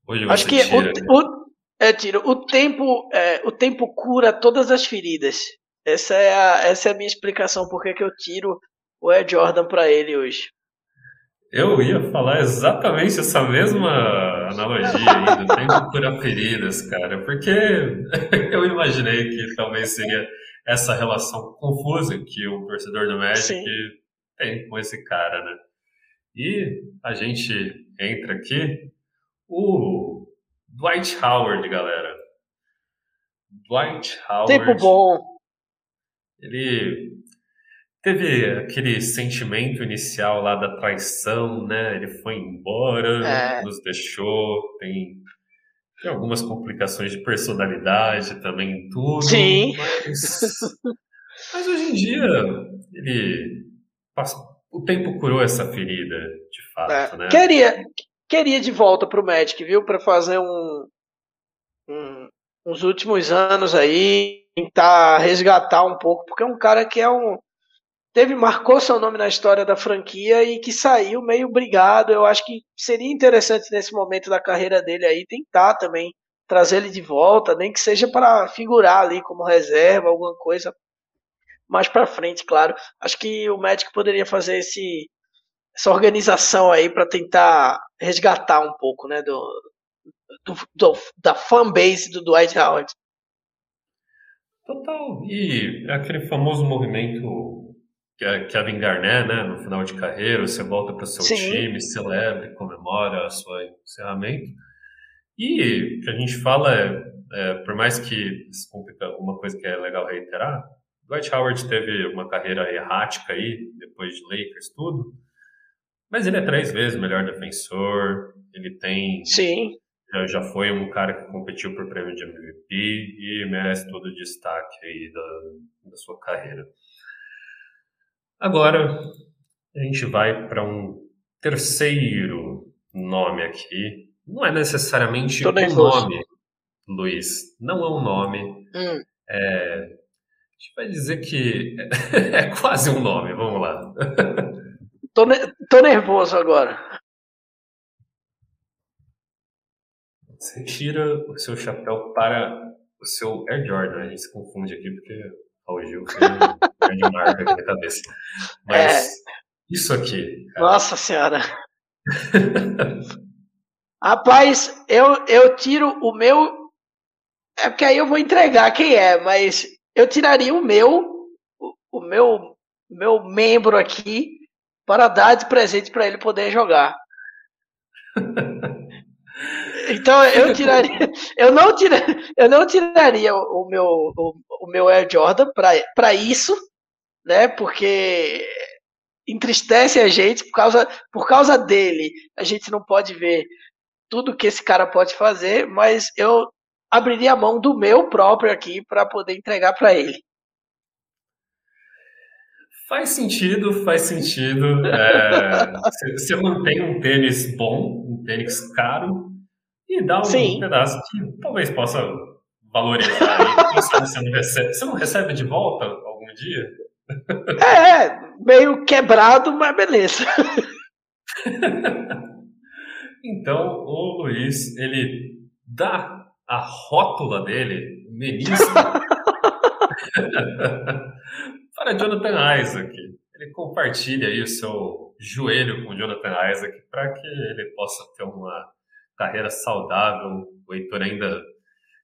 Speaker 1: Hoje você Acho que tira,
Speaker 2: o, né? o, é, tiro. O tempo, é, o tempo cura todas as feridas. Essa é a, essa é a minha explicação porque que eu tiro o Ed Jordan para ele hoje.
Speaker 1: Eu ia falar exatamente essa mesma analogia aí do tempo cura feridas, cara, porque eu imaginei que talvez seria essa relação confusa que o torcedor do Magic Sim. tem com esse cara, né? E a gente entra aqui, o Dwight Howard, galera. Dwight Howard.
Speaker 2: Tempo bom.
Speaker 1: Ele teve aquele sentimento inicial lá da traição, né? Ele foi embora, é. nos deixou, tem, tem algumas complicações de personalidade também, tudo.
Speaker 2: Sim.
Speaker 1: Mas, mas hoje em dia ele o tempo curou essa ferida, de fato, é. né?
Speaker 2: Queria, queria de volta pro Magic, viu, para fazer um, um, uns últimos anos aí, tentar resgatar um pouco, porque é um cara que é um teve marcou seu nome na história da franquia e que saiu meio brigado. Eu acho que seria interessante nesse momento da carreira dele aí tentar também trazer ele de volta, nem que seja para figurar ali como reserva, alguma coisa mais para frente, claro. Acho que o Magic poderia fazer esse, essa organização aí para tentar resgatar um pouco, né, do, do, do da fanbase do Dwight Howard.
Speaker 1: Total. E aquele famoso movimento é Kevin Garnett, né, no final de carreira, você volta para o seu Sim. time, celebra, comemora o seu encerramento. E o que a gente fala é, é, por mais que uma coisa que é legal reiterar, Dwight Howard teve uma carreira errática aí, depois de Lakers, tudo. Mas ele é três vezes melhor defensor, ele tem.
Speaker 2: Sim.
Speaker 1: Já, já foi um cara que competiu por prêmio de MVP e merece todo o destaque aí da, da sua carreira. Agora, a gente vai para um terceiro nome aqui. Não é necessariamente Tô um nome, Luiz. Não é um nome. Hum. É, a gente vai dizer que é quase um nome, vamos lá.
Speaker 2: tô, tô nervoso agora.
Speaker 1: Você tira o seu chapéu para o seu Air Jordan. A gente se confunde aqui porque Raul Gil de marca aqui na cabeça. Mas é. isso aqui.
Speaker 2: Cara. Nossa Senhora. Rapaz, eu, eu tiro o meu. É porque aí eu vou entregar quem é, mas eu tiraria o meu, o, o meu, meu membro aqui para dar de presente para ele poder jogar. Então eu tiraria, eu não tiraria, eu não tiraria o, meu, o, o meu Air Jordan para isso, né? Porque entristece a gente por causa, por causa dele. A gente não pode ver tudo que esse cara pode fazer, mas eu abriria a mão do meu próprio aqui para poder entregar para ele.
Speaker 1: Faz sentido, faz sentido. É, você mantém um tênis bom, um tênis caro, e dá um Sim. pedaço que talvez possa valorizar. você, não recebe, você não recebe de volta algum dia?
Speaker 2: É, meio quebrado, mas beleza.
Speaker 1: então, o Luiz, ele dá a rótula dele, o menisco, para Jonathan Isaac. Ele compartilha aí o seu joelho com o Jonathan Isaac para que ele possa ter uma carreira saudável. O Heitor ainda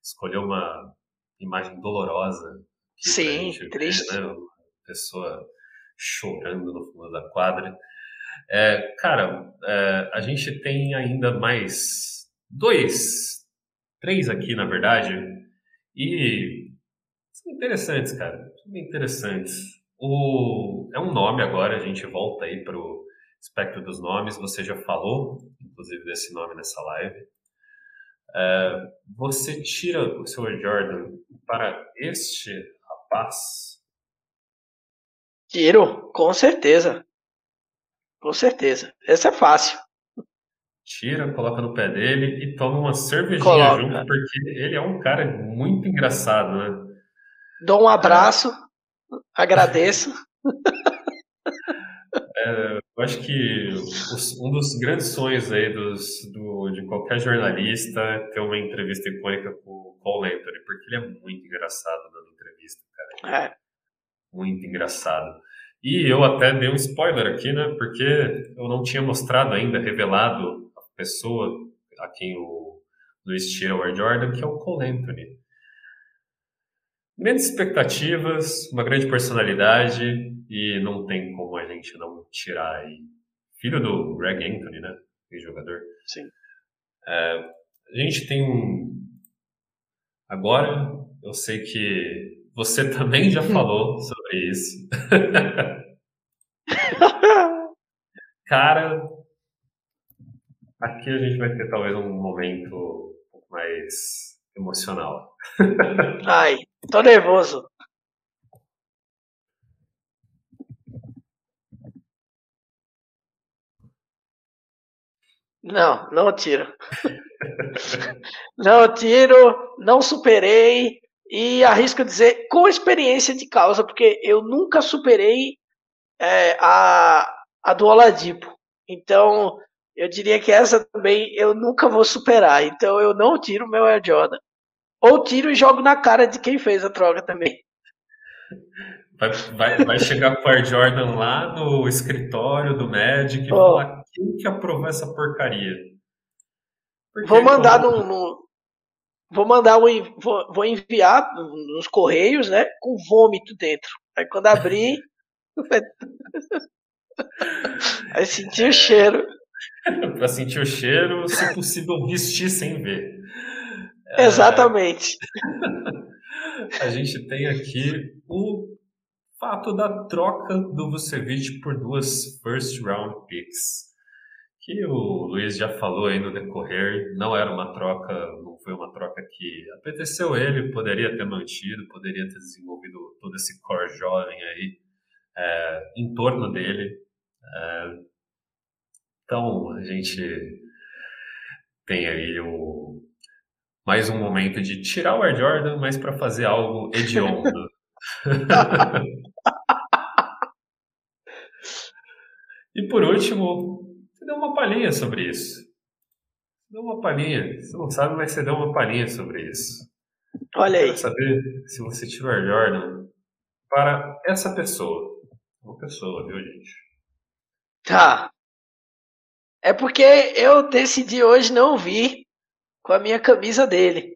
Speaker 1: escolheu uma imagem dolorosa.
Speaker 2: Sim, triste.
Speaker 1: Né? Uma pessoa chorando no fundo da quadra. É, cara, é, a gente tem ainda mais dois três aqui, na verdade, e são interessantes, cara, são bem interessantes. O, é um nome agora, a gente volta aí para o espectro dos nomes, você já falou, inclusive, desse nome nessa live. É, você tira o seu Jordan para este rapaz?
Speaker 2: Tiro, com certeza. Com certeza. Essa é fácil
Speaker 1: tira, coloca no pé dele e toma uma cervejinha coloca. junto, porque ele é um cara muito engraçado, né?
Speaker 2: Dou um abraço, é. agradeço.
Speaker 1: É, eu acho que os, um dos grandes sonhos aí dos, do, de qualquer jornalista é ter uma entrevista icônica com o Paul Anthony, porque ele é muito engraçado dando entrevista, cara. É. Muito engraçado. E eu até dei um spoiler aqui, né? Porque eu não tinha mostrado ainda, revelado pessoa a quem o Luiz tira o Air Jordan, que é o Cole Anthony. Grandes expectativas, uma grande personalidade e não tem como a gente não tirar aí. Filho do Greg Anthony, né? jogador.
Speaker 2: Sim.
Speaker 1: É, a gente tem um. Agora, eu sei que você também já falou sobre isso. Cara, aqui a gente vai ter talvez um momento um pouco mais emocional.
Speaker 2: Ai, tô nervoso. Não, não tiro. não tiro, não superei e arrisco dizer com experiência de causa, porque eu nunca superei é, a, a do Oladipo. Então, eu diria que essa também eu nunca vou superar. Então, eu não tiro meu Air Jordan. Ou tiro e jogo na cara de quem fez a troca também.
Speaker 1: Vai, vai, vai chegar com o Air Jordan lá no escritório do Magic e oh. falar quem que aprovou essa porcaria.
Speaker 2: Porque vou mandar no, no, vou mandar um, vou, vou enviar nos correios, né, com vômito dentro. Aí quando abrir, vai sentir o cheiro.
Speaker 1: para sentir o cheiro, se possível vestir sem ver.
Speaker 2: Exatamente.
Speaker 1: É... A gente tem aqui o fato da troca do Vucevic por duas first round picks. Que o Luiz já falou aí no decorrer, não era uma troca, não foi uma troca que apeteceu ele, poderia ter mantido, poderia ter desenvolvido todo esse core jovem aí é, em torno dele. É, então a gente tem aí o, mais um momento de tirar o Air Jordan, mas para fazer algo hediondo. e por último, você deu uma palhinha sobre isso. Você deu uma palhinha. Você não sabe, mas você deu uma palhinha sobre isso.
Speaker 2: Olha aí. Eu
Speaker 1: quero saber se você tirou a Jordan para essa pessoa. Uma pessoa, viu, gente?
Speaker 2: Tá. É porque eu decidi hoje não vir com a minha camisa dele.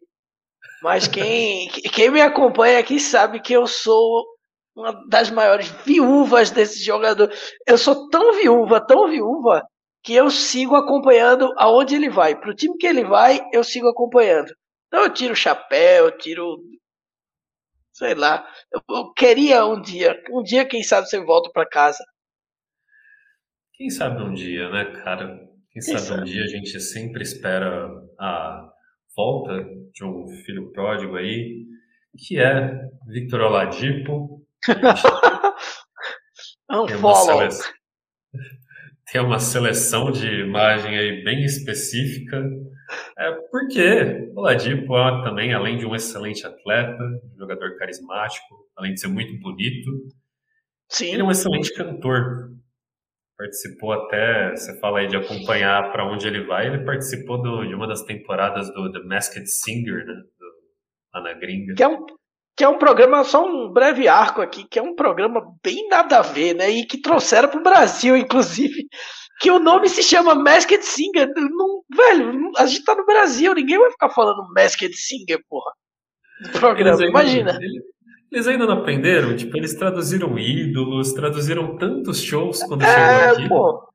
Speaker 2: Mas quem, quem me acompanha aqui sabe que eu sou uma das maiores viúvas desse jogador. Eu sou tão viúva, tão viúva, que eu sigo acompanhando aonde ele vai. Pro time que ele vai, eu sigo acompanhando. Então eu tiro o chapéu, eu tiro. Sei lá. Eu, eu queria um dia. Um dia, quem sabe, você volta para casa.
Speaker 1: Quem sabe um dia, né, cara? Quem, quem sabe, sabe um dia a gente sempre espera a volta de um filho pródigo aí, que é Victor Oladipo.
Speaker 2: tem, uma
Speaker 1: seleção, tem uma seleção de imagem aí bem específica. É porque o Oladipo é também, além de um excelente atleta, um jogador carismático, além de ser muito bonito,
Speaker 2: Sim.
Speaker 1: ele é um excelente cantor participou até, você fala aí de acompanhar para onde ele vai, ele participou do, de uma das temporadas do The Masked Singer, né, do, lá na gringa.
Speaker 2: Que é um que é um programa, só um breve arco aqui, que é um programa bem nada a ver, né? E que trouxeram para o Brasil, inclusive. Que o nome se chama Masked Singer. Não, velho, a gente tá no Brasil, ninguém vai ficar falando Masked Singer, porra. Do programa, imagina. Ele,
Speaker 1: eles ainda não aprenderam? Tipo, eles traduziram ídolos, traduziram tantos shows quando é, chegou aqui. Pô.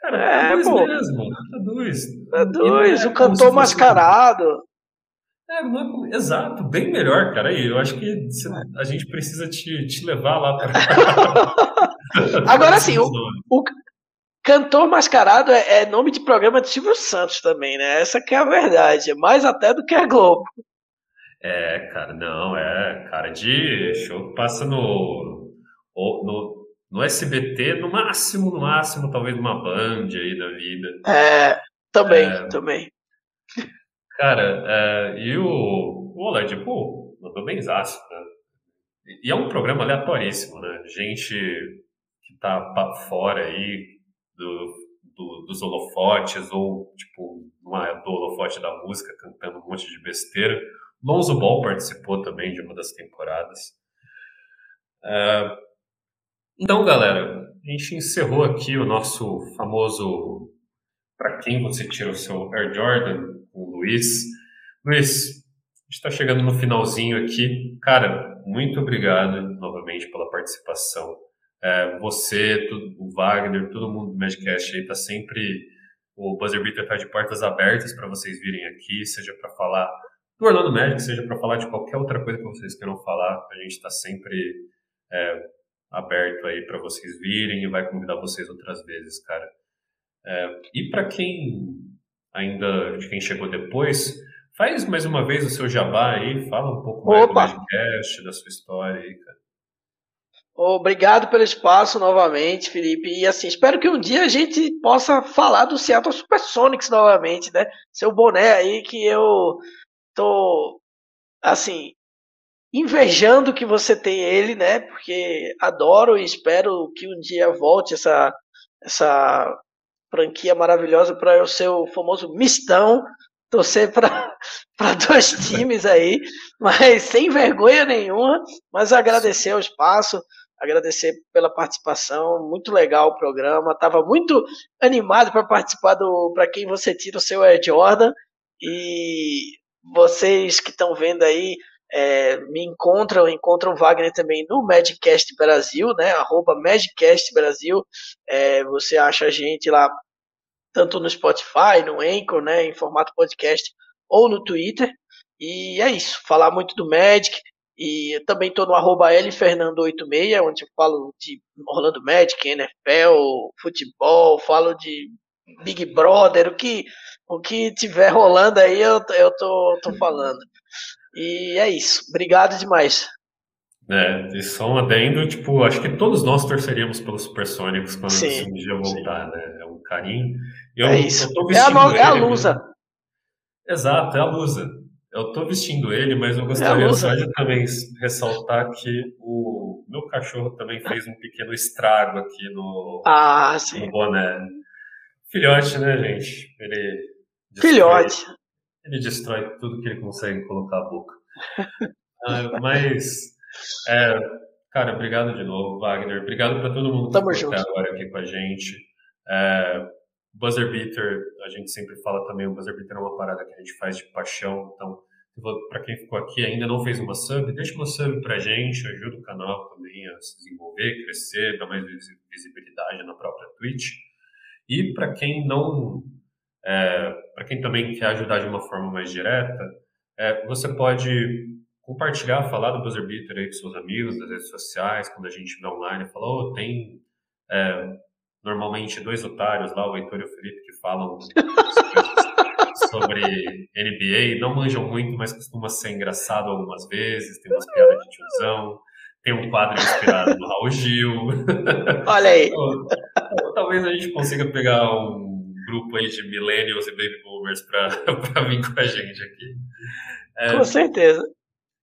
Speaker 1: Cara, é, traduz pô. mesmo. Traduz.
Speaker 2: Traduz, é o cantor mascarado.
Speaker 1: É, não é, exato, bem melhor, cara. E eu acho que a gente precisa te, te levar lá para.
Speaker 2: Agora sim, o, o, cantor mascarado é, é, nome de programa de Silvio Santos também, né? Essa que é a verdade. É mais até do que a Globo.
Speaker 1: É, cara, não, é cara de show que passa no, no, no SBT, no máximo, no máximo, talvez uma Band aí da vida.
Speaker 2: É, também, é, também.
Speaker 1: Cara, é, e o, o Olé, tipo, mandou bem zaço, né? E é um programa aleatoríssimo, né? Gente que tá fora aí do, do, dos holofotes, ou, tipo, uma, do holofote da música, cantando um monte de besteira. Lonzo Ball participou também de uma das temporadas. Uh, então, galera, a gente encerrou aqui o nosso famoso para quem você tira o seu Air Jordan o Luiz. Luiz, a gente está chegando no finalzinho aqui. Cara, muito obrigado novamente pela participação. É, você, o Wagner, todo mundo do Magicast aí está sempre. O Buzzer Beater está de portas abertas para vocês virem aqui, seja para falar do Orlando Magic, seja para falar de qualquer outra coisa que vocês queiram falar, a gente está sempre é, aberto aí para vocês virem e vai convidar vocês outras vezes, cara. É, e para quem ainda, de quem chegou depois, faz mais uma vez o seu jabá aí, fala um pouco mais Opa. do podcast, da sua história aí, cara.
Speaker 2: Obrigado pelo espaço novamente, Felipe. E assim, espero que um dia a gente possa falar do Seattle Supersonics novamente, né? Seu boné aí que eu tô assim invejando que você tem ele, né? Porque adoro e espero que um dia volte essa essa franquia maravilhosa para o famoso mistão, torcer para dois times aí, mas sem vergonha nenhuma, mas agradecer o espaço, agradecer pela participação, muito legal o programa, estava muito animado para participar do para quem você tira o seu Air Jordan e vocês que estão vendo aí é, me encontram, encontram Wagner também no Madcast Brasil, né? Arroba Madcast Brasil. É, você acha a gente lá tanto no Spotify, no Anchor, né? Em formato podcast ou no Twitter. E é isso. Falar muito do Magic, e eu também estou no arroba lfernando86, onde eu falo de Orlando Magic, NFL, futebol, falo de Big Brother, o que, o que tiver rolando aí eu, eu tô, tô falando. E é isso. Obrigado demais.
Speaker 1: É, e só um adendo, tipo, acho que todos nós torceríamos pelos Supersônicos quando Sim, um dia voltar, Sim. né? É um carinho.
Speaker 2: Eu, é isso. Eu é, a, é a Lusa.
Speaker 1: Exato, é a Lusa. Eu tô vestindo ele, mas eu gostaria só de também ressaltar que o meu cachorro também fez um pequeno estrago aqui no,
Speaker 2: ah,
Speaker 1: no boné. Filhote, né, gente? Ele
Speaker 2: destrói, Filhote.
Speaker 1: Ele destrói tudo que ele consegue colocar a boca. ah, mas, é, cara, obrigado de novo, Wagner. Obrigado para todo mundo que está agora aqui com a gente. É, Buzzer Beater, a gente sempre fala também, o Buzzer Beater é uma parada que a gente faz de paixão, então para quem ficou aqui ainda não fez uma sub, deixa uma sub pra gente, ajuda o canal também a se desenvolver, crescer, dar mais visibilidade na própria Twitch. E para quem não, é, para quem também quer ajudar de uma forma mais direta, é, você pode compartilhar, falar do Buzzer Beater aí com seus amigos das redes sociais, quando a gente estiver online, falar, oh, tem é, normalmente dois otários lá, o Heitor e o Felipe, que falam sobre NBA, não manjam muito, mas costuma ser engraçado algumas vezes, tem umas piadas de tiozão, tem um quadro inspirado no Raul Gil.
Speaker 2: Olha aí.
Speaker 1: Então, talvez a gente consiga pegar um grupo aí de millennials e baby boomers para vir com a gente aqui.
Speaker 2: É, com certeza.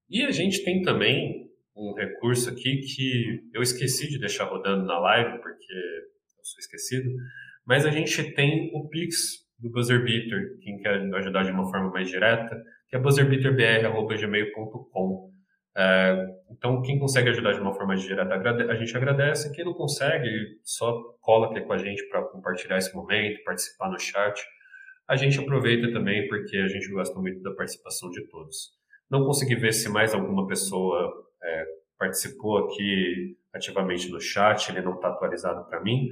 Speaker 1: E a gente tem também um recurso aqui que eu esqueci de deixar rodando na live, porque eu sou esquecido, mas a gente tem o Pix do Buzzer Beater, quem quer ajudar de uma forma mais direta, que é buzzerbeaterbr.gmail.com. É, então, quem consegue ajudar de uma forma direta, a gente agradece. Quem não consegue, só cola aqui com a gente para compartilhar esse momento, participar no chat. A gente aproveita também porque a gente gosta muito da participação de todos. Não consegui ver se mais alguma pessoa é, participou aqui ativamente no chat, ele não está atualizado para mim,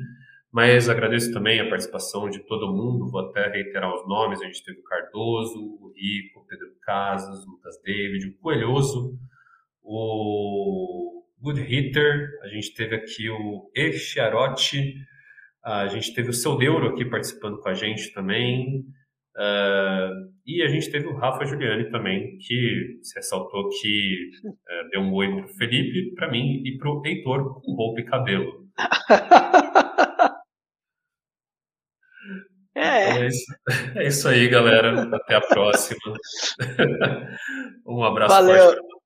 Speaker 1: mas agradeço também a participação de todo mundo, vou até reiterar os nomes, a gente teve o Cardoso, o Rico, o Pedro Casas, o Lucas David, o Coelhoso, o Good Hitter, a gente teve aqui o Echiarotti, a gente teve o Seu Deuro aqui participando com a gente também, Uh, e a gente teve o Rafa Giuliani também, que se ressaltou que uh, deu um oi pro Felipe, para mim e pro Heitor com roupa e cabelo.
Speaker 2: É.
Speaker 1: Então é, isso, é isso aí, galera. Até a próxima. um abraço
Speaker 2: Valeu.
Speaker 1: forte